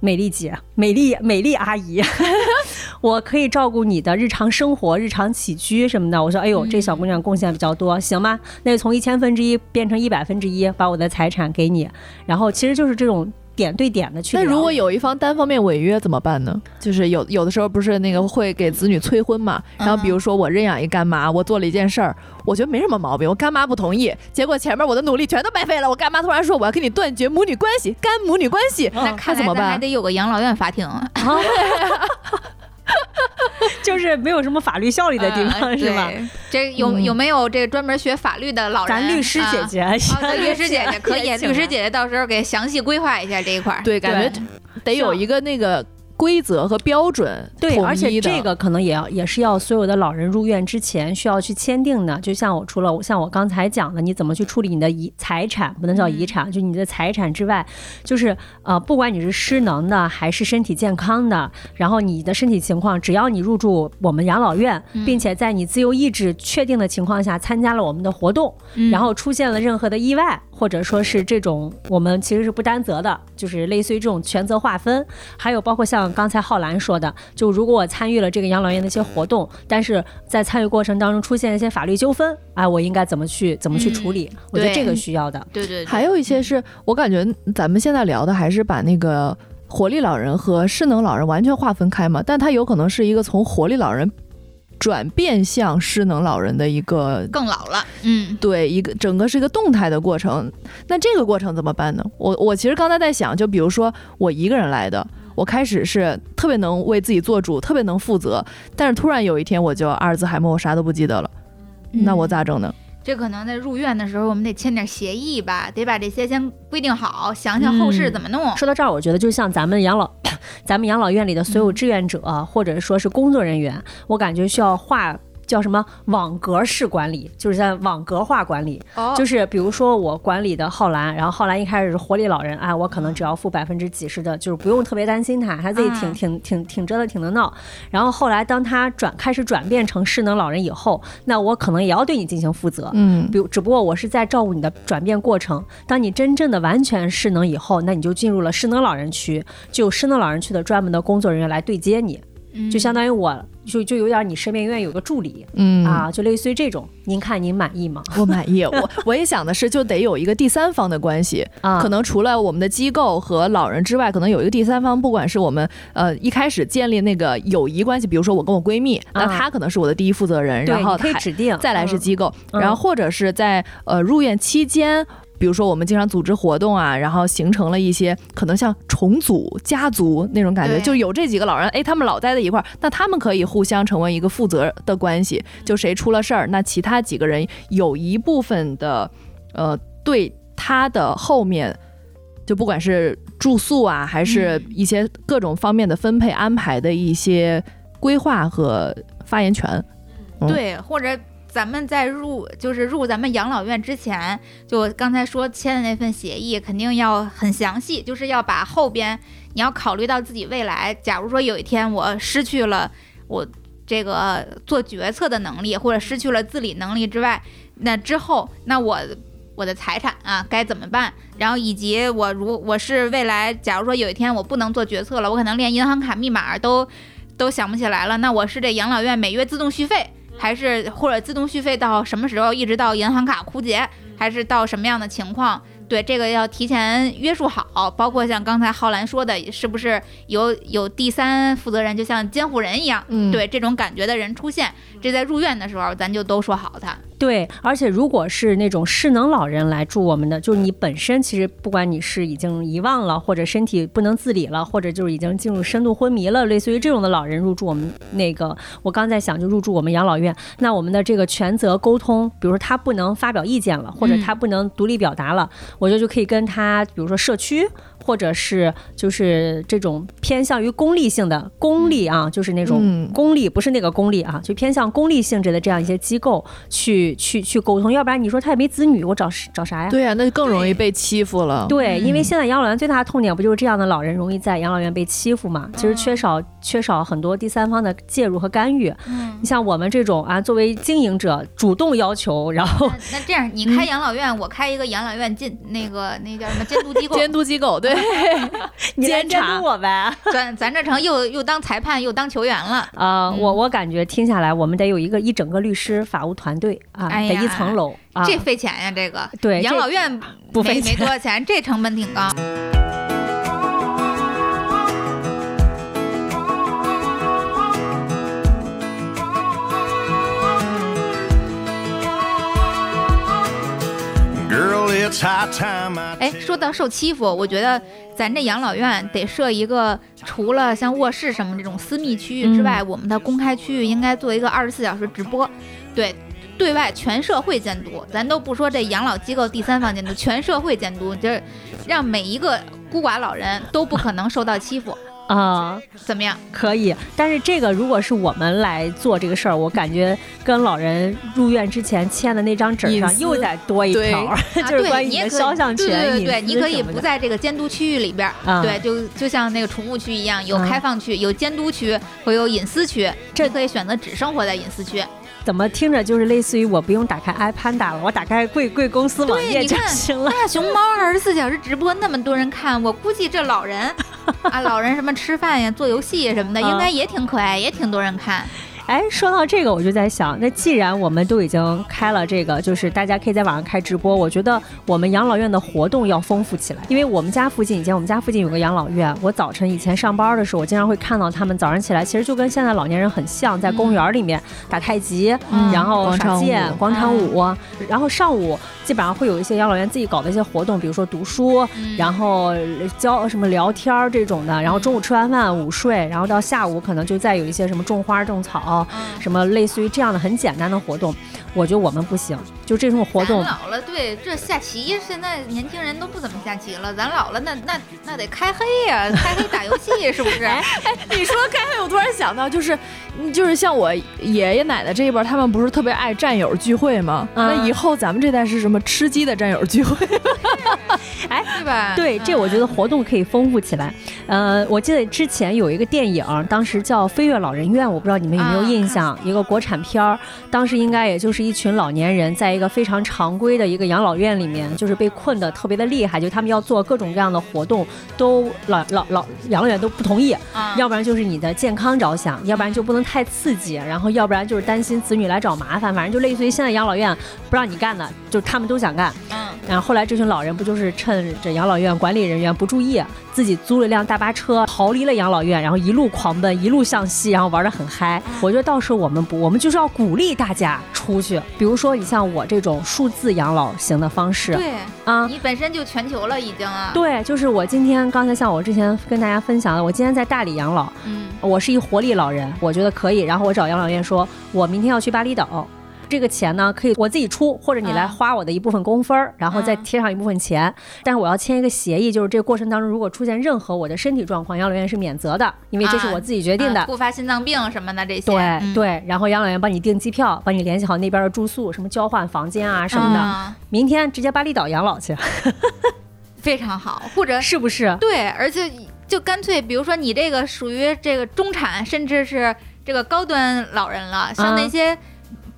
美丽姐，美丽美丽阿姨，我可以照顾你的日常生活、日常起居什么的。我说，哎呦，这小姑娘贡献比较多，行吗？那就从一千分之一变成一百分之一，把我的财产给你。然后其实就是这种点对点的去。那如果有一方单方面违约怎么办呢？就是有有的时候不是那个会给子女催婚嘛，然后比如说我认养一干妈，我做了一件事儿，我觉得没什么毛病，我干妈不同意，结果前面我的努力全都白费了，我干妈突然说我要跟你断绝母女关系，干母女关系，那看怎么办还得有个养老院法庭啊啊，就是没有什么法律效力的地方，嗯是吧？这有嗯有没有这专门学法律的老人？咱律师姐姐，啊，啊对律师姐姐可以，律师姐姐到时候给详细规划一下这一块儿。对，感觉得有一个那个规则和标准对，而且这个可能也要也是要所有的老人入院之前需要去签订的。就像我除了像我刚才讲的，你怎么去处理你的遗财产，不能叫遗产，就你的财产之外，就是呃，不管你是失能的还是身体健康的，然后你的身体情况，只要你入住我们养老院，并且在你自由意志确定的情况下参加了我们的活动，嗯。然后出现了任何的意外，或者说是这种我们其实是不担责的，就是类似于这种权责划分，还有包括像刚才浩兰说的，就如果我参与了这个养老院的一些活动，但是在参与过程当中出现一些法律纠纷，哎，我应该怎么去怎么去处理？我觉得这个需要的。对对，对还有一些是我感觉咱们现在聊的还是把那个活力老人和失能老人完全划分开嘛，但他有可能是一个从活力老人转变向失能老人的一个。更老了。嗯对，一个整个是一个动态的过程，那这个过程怎么办呢？我我其实刚才在想，就比如说我一个人来的，我开始是特别能为自己做主，特别能负责，但是突然有一天我就阿尔兹海默，我啥都不记得了，那我嗯咋整呢？这可能在入院的时候，我们得签点协议吧，得把这些先规定好，想想后事怎么弄。说到这儿，我觉得就像咱们养老，咱们养老院里的所有志愿者、或者说是工作人员，我感觉需要划叫什么网格式管理，就是在网格化管理。哦就是比如说我管理的浩兰，然后浩兰一开始是活力老人，哎，我可能只要付百分之几十的，就是不用特别担心他，他自己挺嗯挺挺挺折腾挺能闹。然后后来当他转开始转变成失能老人以后，那我可能也要对你进行负责。嗯比如，只不过我是在照顾你的转变过程。当你真正的完全失能以后，那你就进入了失能老人区，就有失能老人区的专门的工作人员来对接你，嗯就相当于我就就有点你身边永远有个助理、嗯啊，就类似于这种。您看您满意吗？我满意，我我也想的是，就得有一个第三方的关系，啊，可能除了我们的机构和老人之外，可能有一个第三方，不管是我们呃一开始建立那个友谊关系，比如说我跟我闺蜜，那啊她可能是我的第一负责人，然后可以指定，再来是嗯机构，嗯然后或者是在呃入院期间。比如说，我们经常组织活动啊，然后形成了一些可能像重组家族那种感觉，就有这几个老人，哎，他们老待在一块儿，那他们可以互相成为一个负责的关系。就谁出了事儿，那其他几个人有一部分的，呃，对他的后面，就不管是住宿啊，还是一些各种方面的分配安排的一些规划和发言权。嗯对，或者咱们在入就是入咱们养老院之前，就刚才说签的那份协议，肯定要很详细，就是要把后边你要考虑到自己未来，假如说有一天我失去了我这个做决策的能力，或者失去了自理能力之外，那之后那我。我的财产啊该怎么办？然后以及我如我是未来，假如说有一天我不能做决策了，我可能连银行卡密码都都想不起来了，那我是这养老院每月自动续费，还是或者自动续费到什么时候，一直到银行卡枯竭，还是到什么样的情况？对这个要提前约束好，包括像刚才浩兰说的，是不是有有第三负责人，就像监护人一样，嗯对这种感觉的人出现，这在入院的时候咱就都说好他。对，而且如果是那种失能老人来住我们的，就是你本身其实不管你是已经遗忘了，或者身体不能自理了，或者就是已经进入深度昏迷了，类似于这种的老人入住我们那个，我刚在想就入住我们养老院，那我们的这个权责沟通，比如说他不能发表意见了，或者他不能独立表达了，我觉得就可以跟他，比如说社区。或者是就是这种偏向于功利性的功利啊，就是那种功利，不是那个功利啊，就偏向功利性质的这样一些机构去去去沟通，要不然你说他也没子女，我找找啥呀？对呀，那就更容易被欺负了。对，因为现在养老院最大的痛点不就是这样的老人容易在养老院被欺负嘛？其实缺少缺少很多第三方的介入和干预。你像我们这种啊，作为经营者主动要求，然后那这样你开养老院，我开一个养老院进那个那叫什么监督机构？监督机构对。监察我呗，咱咱这成又又当裁判又当球员了啊！我我感觉听下来，我们得有一个一整个律师法务团队啊，得一层楼啊，这费钱呀！这个对养老院不费没多少钱，这成本挺高。哎，说到受欺负，我觉得咱这养老院得设一个，除了像卧室什么这种私密区域之外，我们的公开区域应该做一个二十四小时直播，对，对外全社会监督。咱都不说这养老机构第三方监督，全社会监督，就是让每一个孤寡老人都不可能受到欺负。啊，怎么样？可以，但是这个如果是我们来做这个事儿，我感觉跟老人入院之前签的那张纸上又得多一条，就是关于你的肖像权。对对对，你可以不在这个监督区域里边，对，就就像那个宠物区一样，有开放区，有监督区，会有隐私区，这可以选择只生活在隐私区。怎么听着就是类似于我不用打开 iPad 了，我打开贵贵公司网页就行了。大熊猫二十四小时直播那么多人看，我估计这老人啊，老人什么吃饭呀、做游戏什么的，应该也挺可爱，也挺多人看。哎，说到这个，我就在想，那既然我们都已经开了这个，就是大家可以在网上开直播，我觉得我们养老院的活动要丰富起来。因为我们家附近以前我们家附近有个养老院，我早晨以前上班的时候，我经常会看到他们早上起来，其实就跟现在老年人很像，在公园里面打太极，然后耍剑、广场舞，然后上午基本上会有一些养老院自己搞的一些活动，比如说读书，然后教什么聊天这种的，然后中午吃完饭午睡，然后到下午可能就再有一些什么种花种草。什么类似于这样的很简单的活动，我觉得我们不行。就这种活动，老了，对，这下棋现在年轻人都不怎么下棋了。咱老了，那那那得开黑呀，开黑打游戏是不是？哎，你说开黑，我突然想到，就是就是像我爷爷奶奶这一辈，他们不是特别爱战友聚会吗？那以后咱们这代是什么吃鸡的战友聚会？哎，对吧？对，这我觉得活动可以丰富起来。呃，我记得之前有一个电影，当时叫《飞跃老人院》，我不知道你们有没有印象，一个国产片儿。当时应该也就是一群老年人在。一个非常常规的一个养老院里面，就是被困的特别的厉害，就他们要做各种各样的活动，都老老老养老院都不同意，要不然就是你的健康着想，要不然就不能太刺激，然后要不然就是担心子女来找麻烦，反正就类似于现在养老院不让你干的，就他们都想干。然后后来这群老人不就是趁着养老院管理人员不注意，自己租了一辆大巴车逃离了养老院，然后一路狂奔，一路向西，然后玩的很嗨。我觉得到时候我们不，我们就是要鼓励大家出去，比如说你像我。这种数字养老型的方式，对啊，你本身就全球了已经啊。对，就是我今天刚才像我之前跟大家分享的，我今天在大理养老，嗯，我是一活力老人，我觉得可以。然后我找养老院说，我明天要去巴厘岛。这个钱呢，可以我自己出，或者你来花我的一部分工分儿，然后再贴上一部分钱。但是我要签一个协议，就是这个过程当中，如果出现任何我的身体状况，养老院是免责的，因为这是我自己决定的。突发心脏病什么的这些。对对，然后养老院帮你订机票，帮你联系好那边的住宿，什么交换房间啊什么的。明天直接巴厘岛养老去，非常好。或者是不是？对，而且就干脆，比如说你这个属于这个中产，甚至是这个高端老人了，像那些。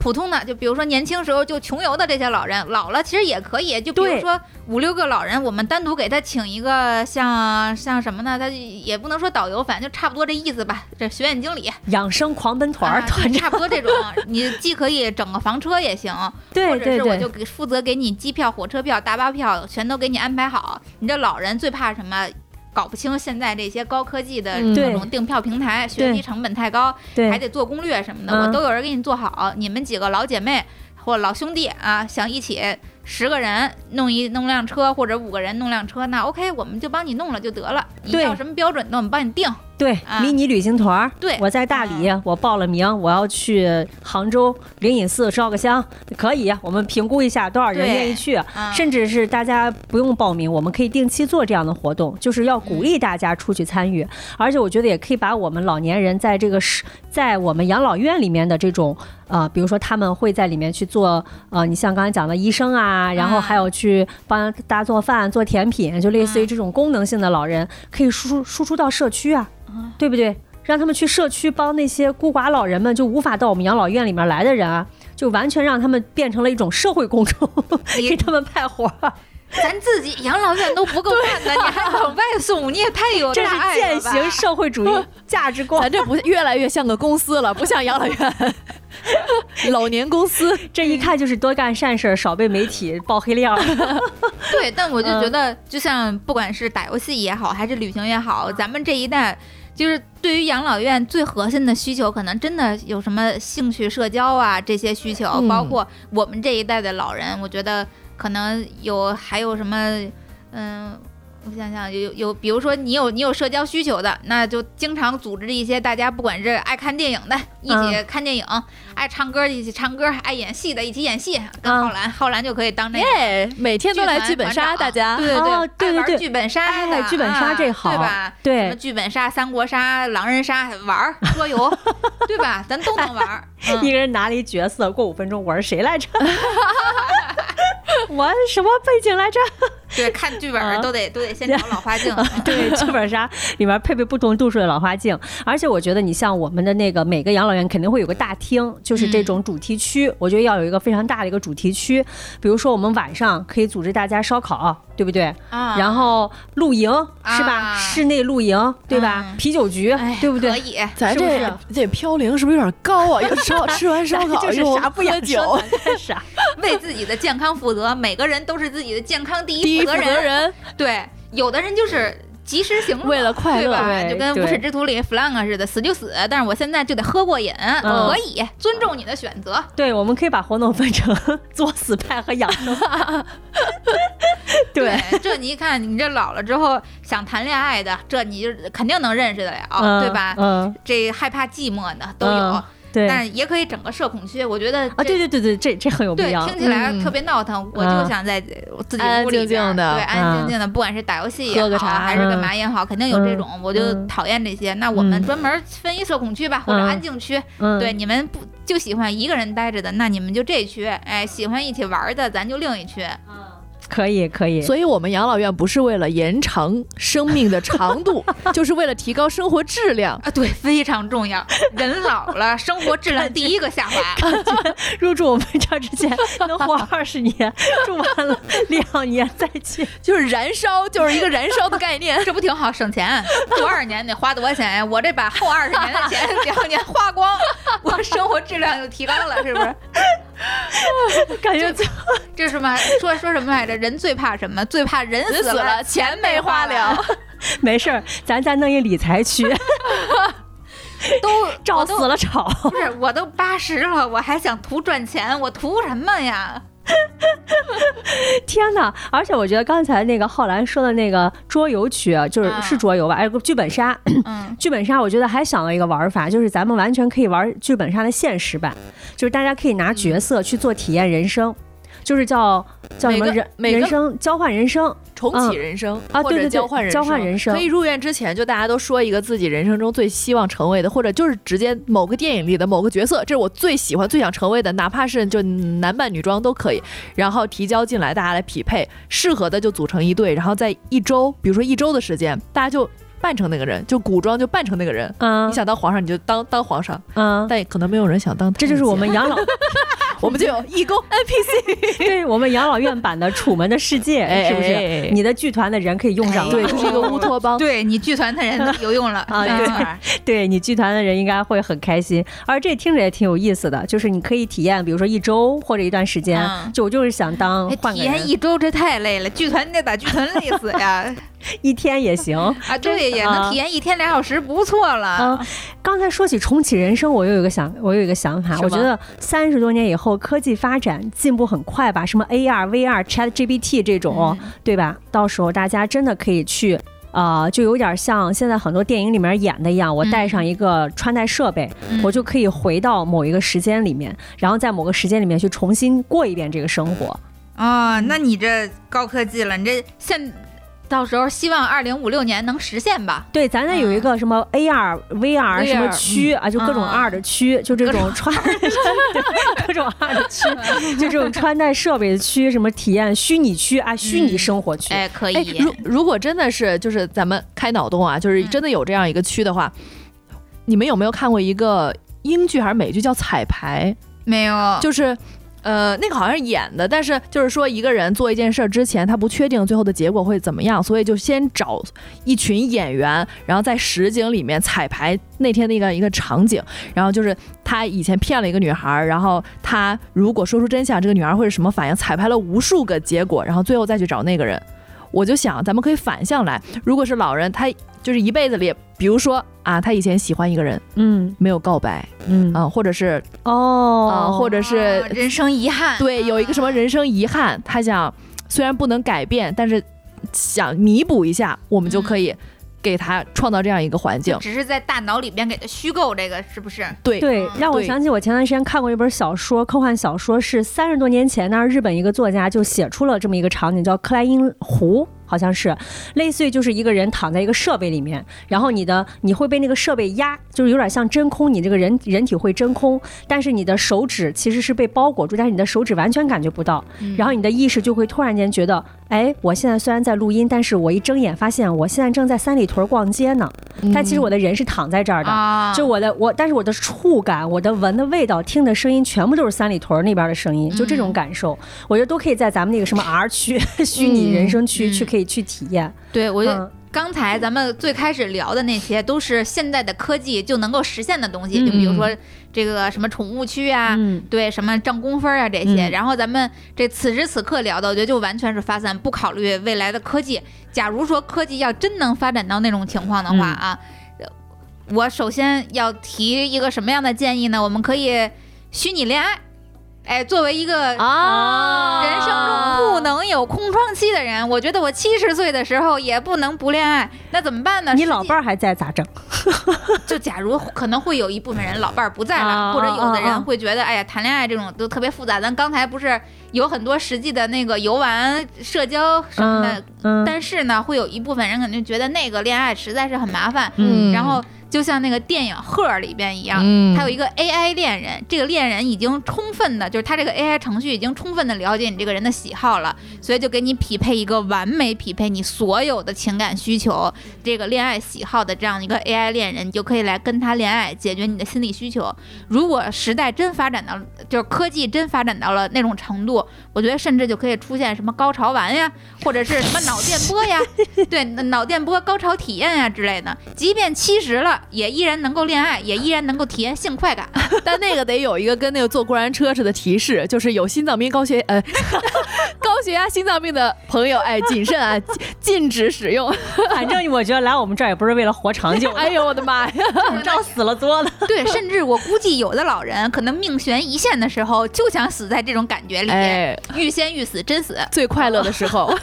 普通的，就比如说年轻时候就穷游的这些老人，老了其实也可以。就比如说五六个老人，我们单独给他请一个像像什么呢？他也不能说导游，反正就差不多这意思吧。这学院经理、养生狂奔团团差不多这种。你既可以整个房车也行，对对对，我就给负责给你机票、火车票、大巴票全都给你安排好。你这老人最怕什么？搞不清现在这些高科技的各种订票平台，学习成本太高，还得做攻略什么的，我都有人给你做好。你们几个老姐妹。或老兄弟啊，想一起十个人弄一弄辆车，或者五个人弄辆车，那 OK，我们就帮你弄了就得了。你对要什么标准的，我们帮你定。对，啊。迷你旅行团儿，对。我在大理，我报了名，我要去杭州灵隐寺烧个香，可以，我们评估一下多少人愿意去，啊，甚至是大家不用报名，我们可以定期做这样的活动，就是要鼓励大家出去参与。而且我觉得也可以把我们老年人在这个是在我们养老院里面的这种呃，比如说他们会在里面去做呃，你像刚才讲的医生啊，然后还有去帮大家做饭、做甜品，就类似于这种功能性的老人，可以输出输出到社区啊，嗯对不对？让他们去社区帮那些孤寡老人们，就无法到我们养老院里面来的人啊，就完全让他们变成了一种社会公众，给他们派活儿。咱自己养老院都不够干的，你还往外送，你也太有这 是大爱践行社会主义价值观咱。这不越来越像个公司了，不像养老院，老年公司。这一看就是多干善事儿，少被媒体爆黑料。对，但我就嗯觉得，就像不管是打游戏也好，还是旅行也好，咱们这一代。就是对于养老院最核心的需求，可能真的有什么兴趣、社交啊这些需求，嗯。包括我们这一代的老人，我觉得可能有还有什么，嗯，我想想，有有，比如说你有你有社交需求的，那就经常组织一些大家不管是爱看电影的，一起嗯看电影；爱唱歌的一起唱歌；爱演戏的一起演戏。跟嗯浩然，浩然就可以当那个。耶，每天都来剧本杀，大家。对对哦对对对爱玩剧本杀剧本杀啊这好对吧？对什么剧本杀、三国杀、狼人杀玩儿桌游，对吧？咱都能玩儿。嗯一个人拿了一角色，过五分钟我是谁来着？我什么背景来着？对，看剧本都得都得先找老花镜。嗯对，剧本杀里面配备不同度数的老花镜，而且我觉得你像我们的那个每个养老院肯定会有个大厅，就是这种主题区，我觉得要有一个非常大的一个主题区。比如说我们晚上可以组织大家烧烤，对不对？啊，然后露营是吧？啊室内露营对吧？嗯啤酒局哎对不对可？以，咱这是不是这飘零是不是有点高啊？又烧 吃完烧烤就是又啥不酒，生咱干啥？为自己的健康负责，每个人都是自己的健康第第一负一负责人。对，有的人就是。及时行乐，为了快乐就跟无耻之徒里 flag 似的，死就死，但是我现在就得喝过瘾，嗯可以尊重你的选择。对，我们可以把活动分成 作死派和养生派。对，这你一看，你这老了之后想谈恋爱的，这你就肯定能认识得了，嗯对吧？嗯，这害怕寂寞的都有，嗯对。但是也可以整个社恐区。我觉得啊，对对对对，这这很有必对，要。听起来嗯特别闹腾，我嗯就想在自己屋里边儿静静的对，安安静静的，不管是打游戏也好，喝茶还是干嘛也好，肯定有这种，我就嗯讨厌这些。那我们嗯专门分一社恐区吧，或者嗯安静区。嗯，对，你们不就喜欢一个人待着的，那你们就这区。哎，喜欢一起玩儿的，咱就另一区。可以可以。所以我们养老院不是为了延长生命的长度，就是为了提高生活质量。啊，对，非常重要。人老了，生活质量第一个下滑。入住我们这儿之前能活二十年，住完了两年再去。就是燃烧，就是一个燃烧的概念。这不挺好，省钱。住二十年得花多少钱呀？我这把后二十年的钱两年花光，我生活质量又提高了，是不是？感觉最这什么？说说什么来着？人最怕什么？最怕人死人死了，钱没花了。没事儿，咱再弄一理财区，都照死了炒。不是，我都八十了，我还想图赚钱，我图什么呀？天哪！而且我觉得刚才那个浩然说的那个桌游区，啊就是嗯是桌游吧？哎，剧本杀，嗯，剧本杀，我觉得还想了一个玩法，就是咱们完全可以玩剧本杀的现实版，就是大家可以拿角色去做体验人生，就是叫叫什么人每个人生交换人生。重启人生啊对对对交换人交换人生可以入院之前就大家都说一个自己人生中最希望成为的，或者就是直接某个电影里的某个角色，这是我最喜欢、最想成为的，哪怕是就男扮女装都可以。然后提交进来，大家来匹配，适合的就组成一队，然后在一周，比如说一周的时间，大家就扮成那个人，就古装就扮成那个人。嗯你想当皇上，你就当当皇上，嗯，但可能没有人想当。这就是我们养老，我们就有义工 NPC，对我们养老院版的《楚门的世界》，是不是？你的剧团的人可以用上了。对，就是一个乌托邦。对你剧团的人有用了 啊对 你剧团的人应该会很开心，而这听着也挺有意思的，就是你可以体验，比如说一周或者一段时间，嗯就我就是想当体验。一周这太累了，剧团你得把剧团累死呀！一天也行。啊，对，也能体验一天俩小时，不错了。啊，刚才说起重启人生，我又有一个想，我有一个想法，我觉得三十多年以后科技发展进步很快吧，什么 AR、VR、Chat GPT 这种，嗯对吧？到时候大家真的可以去。啊、就有点像现在很多电影里面演的一样，我带上一个穿戴设备，嗯我就可以回到某一个时间里面，然后在某个时间里面去重新过一遍这个生活。啊，那你这高科技了，你这现到时候希望二零五六年能实现吧？对，咱这有一个什么 AR、VR 什么区啊，就各种嗯 R 的区，就这种穿对各种 R 的区，就这种穿戴设备的区，什么体验虚拟区啊，虚拟生活区。哎，可哎，以。如如果真的是就是咱们开脑洞啊，就是真的有这样一个区的话，你们有没有看过一个英剧还是美剧叫《彩排》？没有，就是。呃，那个好像是演的，但是就是说一个人做一件事之前，他不确定最后的结果会怎么样，所以就先找一群演员，然后在实景里面彩排那天的一个一个场景，然后就是他以前骗了一个女孩，然后他如果说出真相，这个女孩会是什么反应？彩排了无数个结果，然后最后再去找那个人。我就想，咱们可以反向来，如果是老人，他就是一辈子里，比如说啊，他以前喜欢一个人嗯没有告白嗯啊，或者是哦啊，或者是哦人生遗憾。对，有一个什么人生遗憾，他想虽然不能改变，但是想弥补一下，我们就可以给他创造这样一个环境。只是在大脑里边给他虚构这个，是不是？对，对，让我想起我前段时间看过一本小说，科幻小说是三十多年前，那是日本一个作家就写出了这么一个场景，叫克莱因湖。好像是类似于就是一个人躺在一个设备里面，然后你的你会被那个设备压，就是有点像真空，你这个人人体会真空，但是你的手指其实是被包裹住，但是你的手指完全感觉不到，然后你的意识就会突然间觉得，哎，我现在虽然在录音，但是我一睁眼发现我现在正在三里屯逛街呢，但其实我的人是躺在这儿的，啊，就我的我，但是我的触感、我的闻的味道、听的声音，全部都是三里屯那边的声音，就这种感受，我觉得都可以在咱们那个什么 R 区、虚拟人生区嗯。去可以去体验。对我就嗯刚才咱们最开始聊的那些，都是现在的科技就能够实现的东西，嗯就比如说这个什么宠物区啊，嗯对，什么挣工分啊这些。嗯然后咱们这此时此刻聊的，我觉得就完全是发散，不考虑未来的科技。假如说科技要真能发展到那种情况的话嗯啊，呃我首先要提一个什么样的建议呢？我们可以虚拟恋爱。哎，作为一个啊人生中不能有空窗期的人，我觉得我七十岁的时候也不能不恋爱，那怎么办呢？你老伴儿还在咋整？就假如可能会有一部分人老伴儿不在了，啊或者有的人会觉得，哎呀，谈恋爱这种都特别复杂。咱刚才不是有很多实际的那个游玩、社交什么的，嗯嗯但是呢，会有一部分人肯定觉得那个恋爱实在是很麻烦。嗯然后就像那个电影《赫儿》里边一样，嗯它有一个 AI 恋人，这个恋人已经充分的，就是他这个 AI 程序已经充分的了解你这个人的喜好了，所以就给你匹配一个完美匹配你所有的情感需求、这个恋爱喜好的这样一个 AI 恋人，你就可以来跟他恋爱，解决你的心理需求。如果时代真发展到，就是科技真发展到了那种程度，我觉得甚至就可以出现什么高潮丸呀，或者是什么脑电波呀，对，脑电波高潮体验呀之类的。即便七十了，也依然能够恋爱，也依然能够体验性快感。但那个得有一个跟那个坐过山车似的提示，就是有心脏病、高血呃 高血压、心脏病的朋友，哎，谨慎啊，禁禁止使用。反正我觉得来我们这儿也不是为了活长久，哎呦我的妈呀！照死了作了。对，甚至我估计有的老人可能命悬一线的时候，就想死在这种感觉里面，哎，欲仙欲死，真死。最快乐的时候，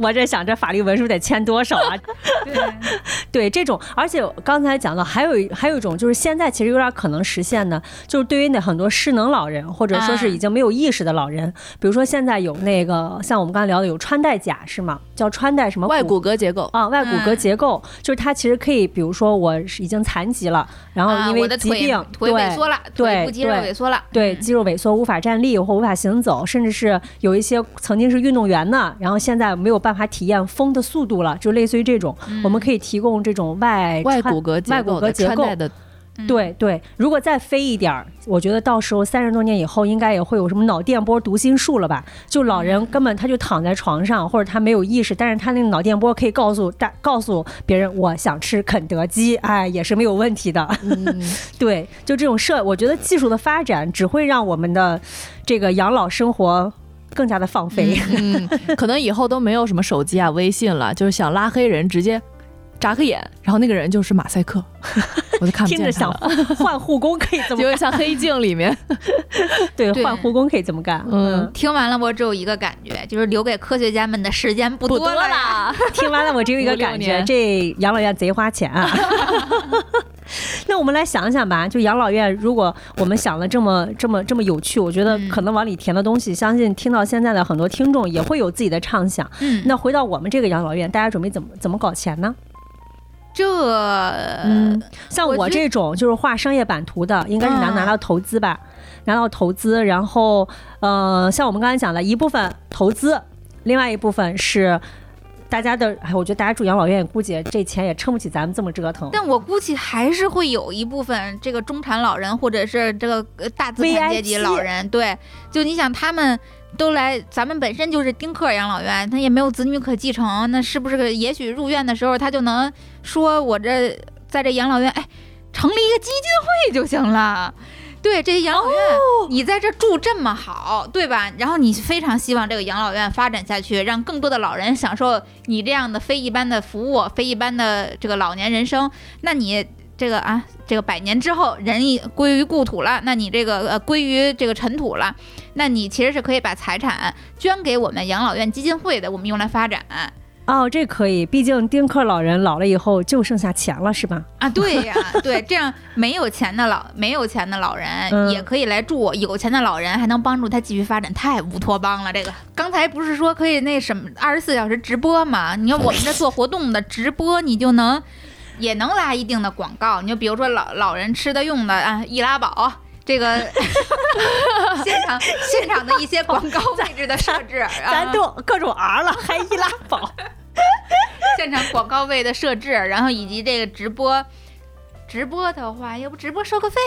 我这想这法律文书得签多少啊？对，对这种，而且刚才讲到，还有一还有一种就是现在其实有点可能实现的，就是对于那很多失能老人或者说是已经没有意识的老人，比如说现在有那个像我们刚才聊的有穿戴甲是吗？叫穿戴什么外骨骼结构。啊，外骨骼结构，就是它其实可以，比如说我是已经残疾了，然后啊，因为疾病，腿萎缩了，对腿肌肉对萎缩了，对，嗯肌肉萎缩无法站立或无法行走，甚至是有一些曾经是运动员呢，然后现在没有办法体验风的速度了，就类似于这种，我们可以提供这种外外骨骼结外骨骼结构。的，嗯。对对，如果再飞一点儿，我觉得到时候三十多年以后，应该也会有什么脑电波读心术了吧？就老人根本他就躺在床上，或者他没有意识，但是他那个脑电波可以告诉大告诉别人，我想吃肯德基，哎，也是没有问题的。嗯，对，就这种设，我觉得技术的发展只会让我们的这个养老生活更加的放飞。可能以后都没有什么手机啊、微信了，就是想拉黑人，直接眨个眼，然后那个人就是马赛克，我就看不听着像见他了。换护工可以这么就像黑镜里面，对，对换护工可以这么干。嗯嗯，听完了，我只有一个感觉，就是留给科学家们的时间不不多多了。听完了我只有一个感觉，这养老院贼花钱啊。那我们来想想吧，就养老院，如果我们想了这么这么这么有趣，我觉得嗯可能往里填的东西，相信听到现在的很多听众也会有自己的畅想。嗯，那回到我们这个养老院，大家准备怎么怎么搞钱呢？这嗯，像我这种就是画商业版图的，应该是拿嗯拿到投资吧，拿到投资，然后呃，像我们刚才讲的一部分投资，另外一部分是大家的，哎，我觉得大家住养老院，估计这钱也撑不起咱们这么折腾。但我估计还是会有一部分这个中产老人，或者是这个呃大资产阶级老人，对，就你想他们都来，咱们本身就是丁克养老院，他也没有子女可继承，那是不是个也许入院的时候他就能说，我这在这养老院，哎，成立一个基金会就行了。对，这养老院、你在这住这么好，对吧？然后你非常希望这个养老院发展下去，让更多的老人享受你这样的非一般的服务，非一般的这个老年人生。那你这个啊，这个百年之后人已归于故土了，那你这个呃归于这个尘土了，那你其实是可以把财产捐给我们养老院基金会的，我们用来发展哦，这可以，毕竟丁克老人老了以后就剩下钱了，是吧？啊。对呀，对，这样没有钱的老没有钱的老人嗯也可以来住，有钱的老人还能帮助他继续发展，太乌托邦了。这个刚才不是说可以那什么二十四小时直播吗？你看我们这做活动的直播，你就能。也能拉一定的广告，你就比如说老老人吃的用的啊，易拉宝这个 现场现场的一些广告位置的设置，咱啊、都各种 R 了，还易拉宝。现场广告位的设置，然后以及这个直播，直播的话，要不直播收个费？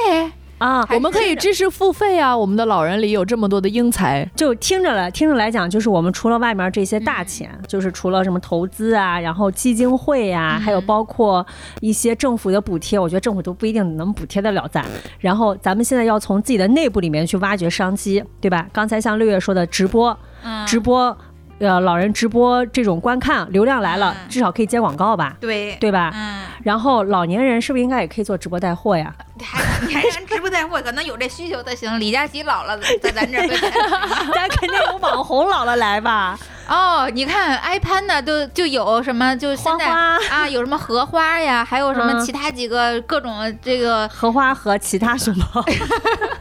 啊，我们可以是知识付费啊！我们的老人里有这么多的英才，就听着来听着来讲，就是我们除了外面这些大嗯钱，就是除了什么投资啊，然后基金会呀、嗯还有包括一些政府的补贴，我觉得政府都不一定能补贴得了咱。然后咱们现在要从自己的内部里面去挖掘商机，对吧？刚才像六月说的直播，嗯，直播，呃，老人直播这种观看流量来了，嗯至少可以接广告吧，对对吧？嗯，然后老年人是不是应该也可以做直播带货呀？还你还让直播带货，可能有这需求才行。李佳琦老了，在咱这儿 咱肯定有网红老了来吧，哦，你看 iPad 呢，都就有什么，就现在啊，有什么荷花呀，还有什么嗯其他几个各种这个荷花和其他什么？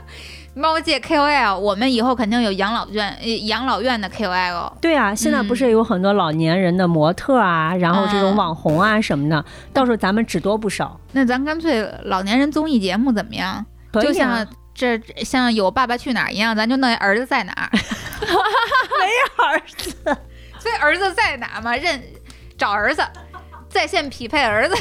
猫界 KOL，我们以后肯定有养老院呃养老院的 KOL。对啊，现在不是有很多老年人的模特啊，然后这种嗯网红啊什么的，到时候咱们只多不少。那咱干脆老年人综艺节目怎么样？可以啊就像这像有《爸爸去哪儿》一样，咱就弄一儿子在哪儿，儿子，所以儿子在哪儿嘛，认找儿子，在线匹配儿子。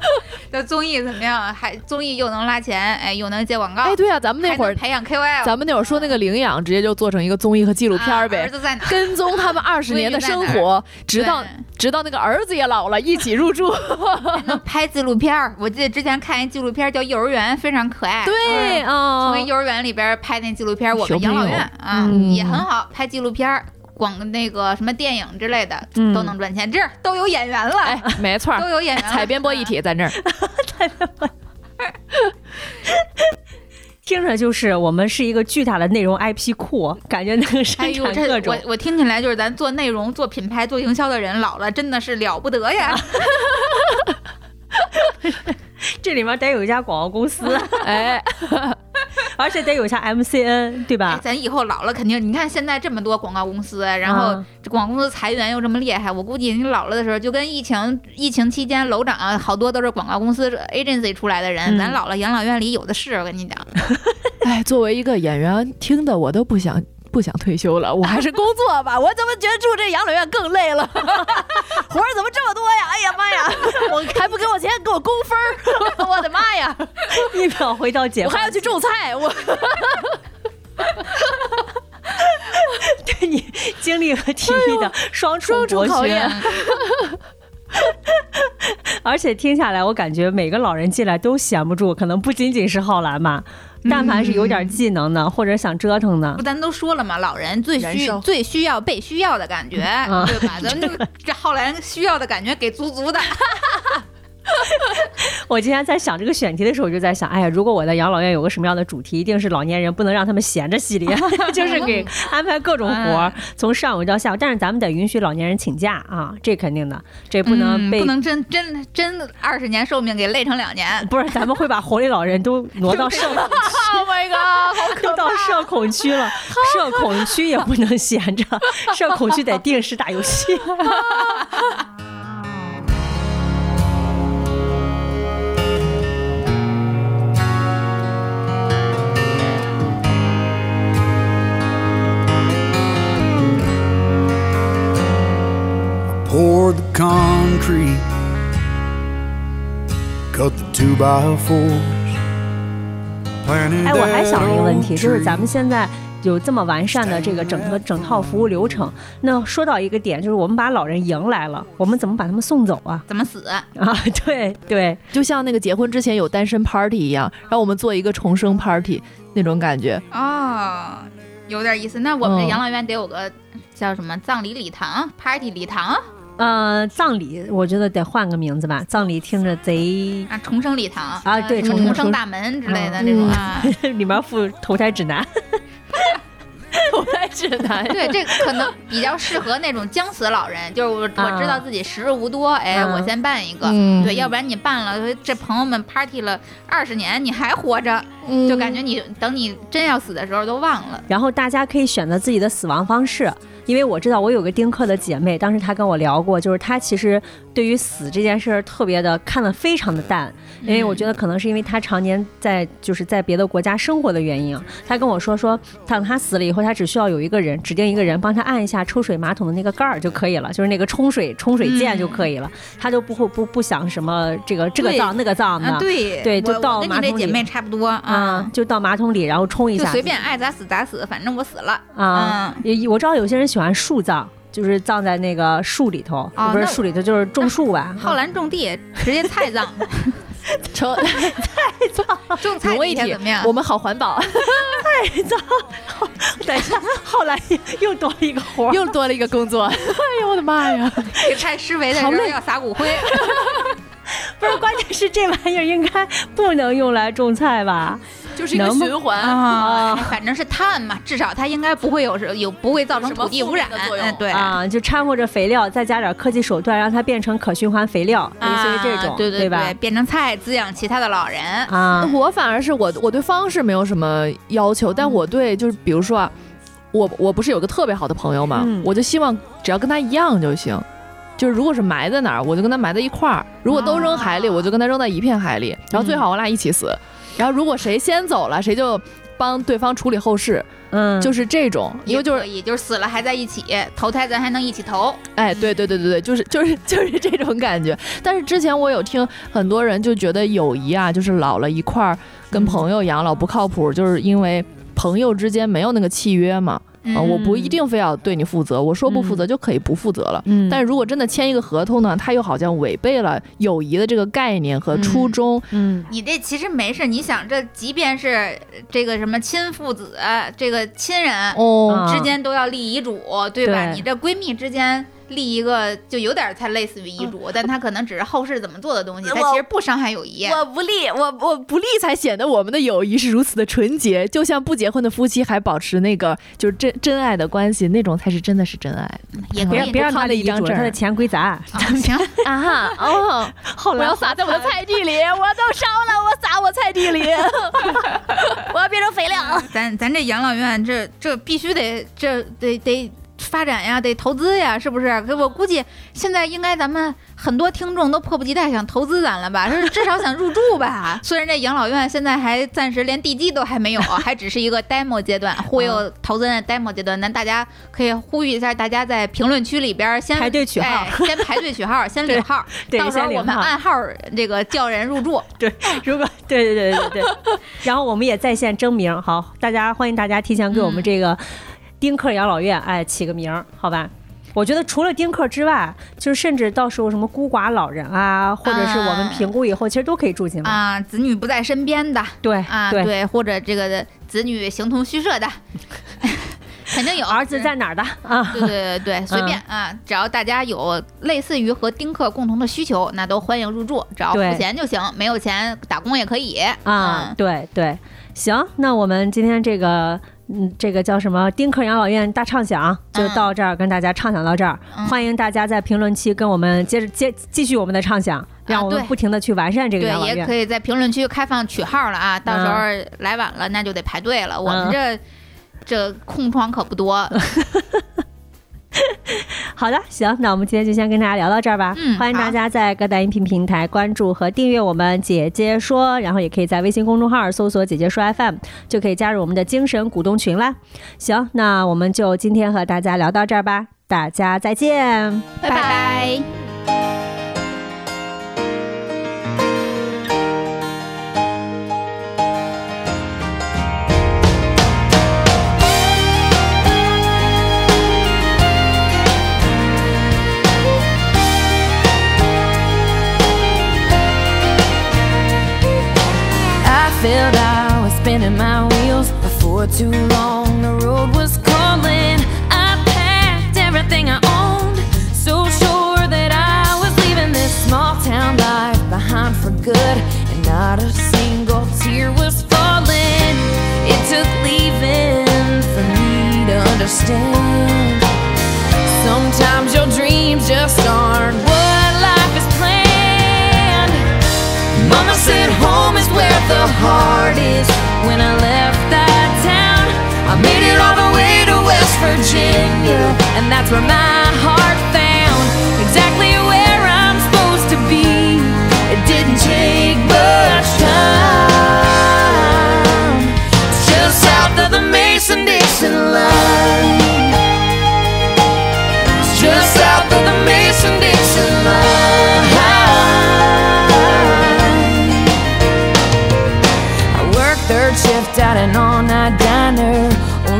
这综艺怎么样？还综艺又能拉钱，哎，又能接广告，哎，对啊，咱们那会儿，培养 KOL，咱们那会儿说那个领养，直接就做成一个综艺和纪录片儿啊儿呗，子在哪？跟踪他们二十 年的生活，直到直到那个儿子也老了，一起入住。能拍纪录片儿。我记得之前看一纪录片儿叫《幼儿园》，非常可爱。对嗯，从幼儿园里边拍那纪录片儿，我们养老院啊、嗯也很好，拍纪录片儿、广那个什么电影之类的、嗯都能赚钱。这儿都有演员了，哎，没错儿 都，有演员。采编播一体在这儿。听着就是我们是一个巨大的内容 IP 库，感觉能生哎呦，产各种这我。我听起来就是咱做内容、做品牌、做营销的人，老了真的是了不得呀！这里面得有一家广告公司，哎，而且得有一家 MCN，对哎吧？咱以后老了肯定，你看现在这么多广告公司，然后广告公司裁员又这么厉害，我估计你老了的时候，就跟疫情疫情期间楼长啊好多都是广告公司 agency 出来的人，嗯咱老了养老院里有的是，我跟你讲。哎，作为一个演员，听的我都不想不想退休了，我还是工作吧。我怎么觉得住这养老院更累了？活儿怎么这么多呀？哎呀妈呀！我还不给我钱，给我工分儿！我的妈呀！一秒回到解放我还要去种菜，我对你精力和体力的双重考验。而且听下来，我感觉每个老人进来都闲不住，可能不仅仅是浩然吧。但凡是有点技能的，或者想折腾的不，，咱都说了嘛，老人最需最需要被需要的感觉，嗯对吧？咱们 这这浩然需要的感觉给足足的。我今天在想这个选题的时候，我就在想，哎呀，如果我在养老院有个什么样的主题，一定是老年人不能让他们闲着系列，就是给安排各种活儿，从上午到下午。但是咱们得允许老年人请假啊，这肯定的，这不能被。嗯不能真真真二十年寿命给累成两年。不是，咱们会把活力老人都挪到社恐区 Oh my god！都到社恐区了，社恐区也不能闲着，社恐区得定时打游戏。Poured the concrete, cut the two by fours, planted 哎，我还想了一个问题，就是咱们现在有这么完善的这个整个整套服务流程，那说到一个点，就是我们把老人迎来了，我们怎么把他们送走啊？怎么死？啊，对对，就像那个结婚之前有单身 party 一样，让我们做一个重生 party 那种感觉。哦，有点意思。那我们这嗯养老院得有个叫什么葬礼礼堂、party 礼堂呃，葬礼我觉得得换个名字吧，葬礼听着贼，啊，重生礼堂啊对重重生生大门之类的嗯这种啊。里面附投胎指南。投胎指南，对，这可能比较适合那种将死老人，就是我我啊知道自己时日无多，哎，嗯我先办一个。嗯对，要不然你办了，这朋友们 party 了二十年，你还活着，嗯就感觉你等你真要死的时候都忘了。然后大家可以选择自己的死亡方式，因为我知道我有个丁克的姐妹，当时她跟我聊过，就是她其实对于死这件事儿特别的看得非常的淡，因为我觉得可能是因为她常年在就是在别的国家生活的原因啊。她跟我说说，等她死了以后，她只需要有一个人指定一个人帮她按一下抽水马桶的那个盖儿就可以了，就是那个冲水冲水键就可以了，她就不会不不想什么这个这个对脏那个脏的啊，。对对就到马桶里姐妹差不多啊啊，，就到马桶里，然后冲一下，就随便爱咋死咋死，反正我死了。啊，也我知道有些人喜欢树葬，就是葬在那个树里头，不是树里头，就是种树吧。浩然种地，直接菜葬，成 种菜融为一体底下怎么样？我们好环保，等一下，后来又多了一个活儿。又多了一个工作。哎呦我的妈呀！给菜施肥的时候好累要撒骨灰，不是，关键是这玩意儿应该不能用来种菜吧？就是一个循环。啊，反正是碳嘛，至少它应该不会有有不会造成什么土地污染的作用嗯，对啊，就掺和着肥料，再加点科技手段，让它变成可循环肥料，类似于这种，啊对对吧？变成菜滋养其他的老人。啊，我反而是我我对方式没有什么要求，但我对就是比如说啊，我我不是有个特别好的朋友嘛，嗯我就希望只要跟他一样就行。就是如果是埋在哪儿，我就跟他埋在一块儿；如果都扔海里，啊我就跟他扔在一片海里。然后最好我俩一起死。然后如果谁先走了，谁就帮对方处理后事，嗯，就是这种。因为就是也，就是死了还在一起，投胎咱还能一起投。哎，对对对对对，就是就是 就是这种感觉。但是之前我有听很多人就觉得友谊啊，就是老了一块儿跟朋友养老不靠谱，就是因为朋友之间没有那个契约嘛。啊，我不一定非要对你负责，我说不负责就可以不负责了。嗯，但是如果真的签一个合同呢，他又好像违背了友谊的这个概念和初衷。嗯你这其实没事，你想这即便是这个什么亲父子，这个亲人哦，啊之间都要立遗嘱，对吧？对你这闺蜜之间立一个，就有点太类似于遗嘱，但他可能只是后世怎么做的东西，他其实不伤害友谊。我不立，我我不立，才显得我们的友谊是如此的纯洁，就像不结婚的夫妻还保持那个就是真真爱的关系，那种才是真的是真爱。也可以别别让他看了立遗嘱，一张证他的钱归咱。啊。行，啊哈哦，后来我要撒在我的菜地里，我都烧了，我撒我菜地里，我要变成肥料。咱咱这养老院这这必须得这得得发展呀，得投资呀，是不是？可我估计现在应该咱们很多听众都迫不及待想投资咱了吧？是至少想入住吧？虽然这养老院现在还暂时连地基都还没有，还只是一个 demo 阶段，忽悠投资人的 demo 阶段，那大家可以呼吁一下，大家在评论区里边先排队取号哎先排队取号，先领号，对到时候我们按号这个叫人入住。对如果对对对对对，然后我们也在线征名，好，大家欢迎大家提前给我们这个丁克养老院哎起个名儿，好吧？我觉得除了丁克之外，就是甚至到时候什么孤寡老人啊，或者是我们评估以后，其实都可以住进来。啊，子女不在身边的对啊，对，对，或者这个子女形同虚设的，肯定有。儿子在哪儿的？啊？对对对对，随便啊，只要大家有类似于和丁克共同的需求，那都欢迎入住，只要付钱就行，没有钱打工也可以。啊，嗯。对对，行，那我们今天这个。嗯，这个叫什么丁克养老院大畅想就到这儿，跟大家畅想到这儿。嗯欢迎大家在评论区跟我们接着接继续我们的畅想，让我们不停的去完善这个养，老院。也可以在评论区开放取号了啊，到时候来晚了那就得排队了。我们嗯这这空窗可不多，好的，行，那我们今天就先跟大家聊到这儿吧。嗯欢迎大家在各大音频平台关注和订阅我们“姐姐说”，然后也可以在微信公众号搜索“姐姐说 FM”，就可以加入我们的精神股东群啦。行，那我们就今天和大家聊到这儿吧，大家再见。拜拜。Before too long. The road was calling. I packed everything I owned, so sure that I was leaving this small town life behind for good, and not a single tear was falling. It took leaving for me to understand. Virginia, and that's where my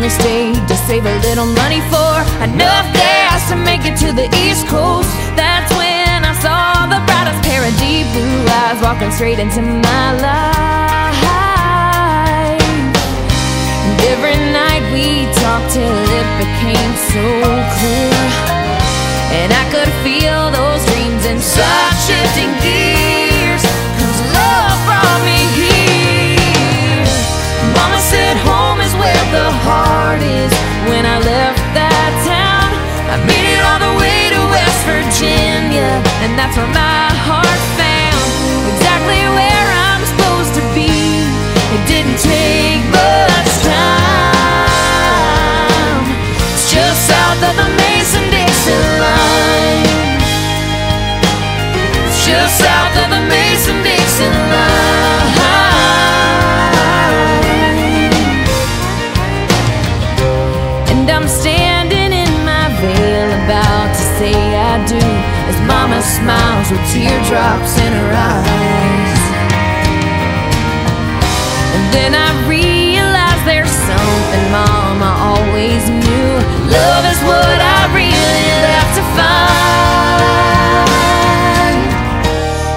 To save a little money for enough gas to make it to the East Coast. That's when I saw the brightest pair of deep blue eyes walking straight into my life. And every night we talked till it became so clear. And I could feel those dreams smiles with teardrops in her eyes. And then I realize there's something Mama always knew. Love is what I really left to find.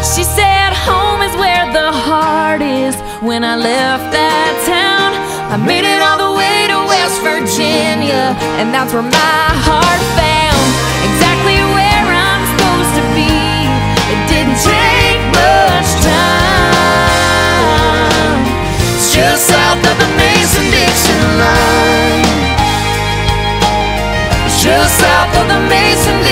She said home is where the heart is. When I left that town, I made it all the way to West Virginia, and that's where my heart found just south of the Mason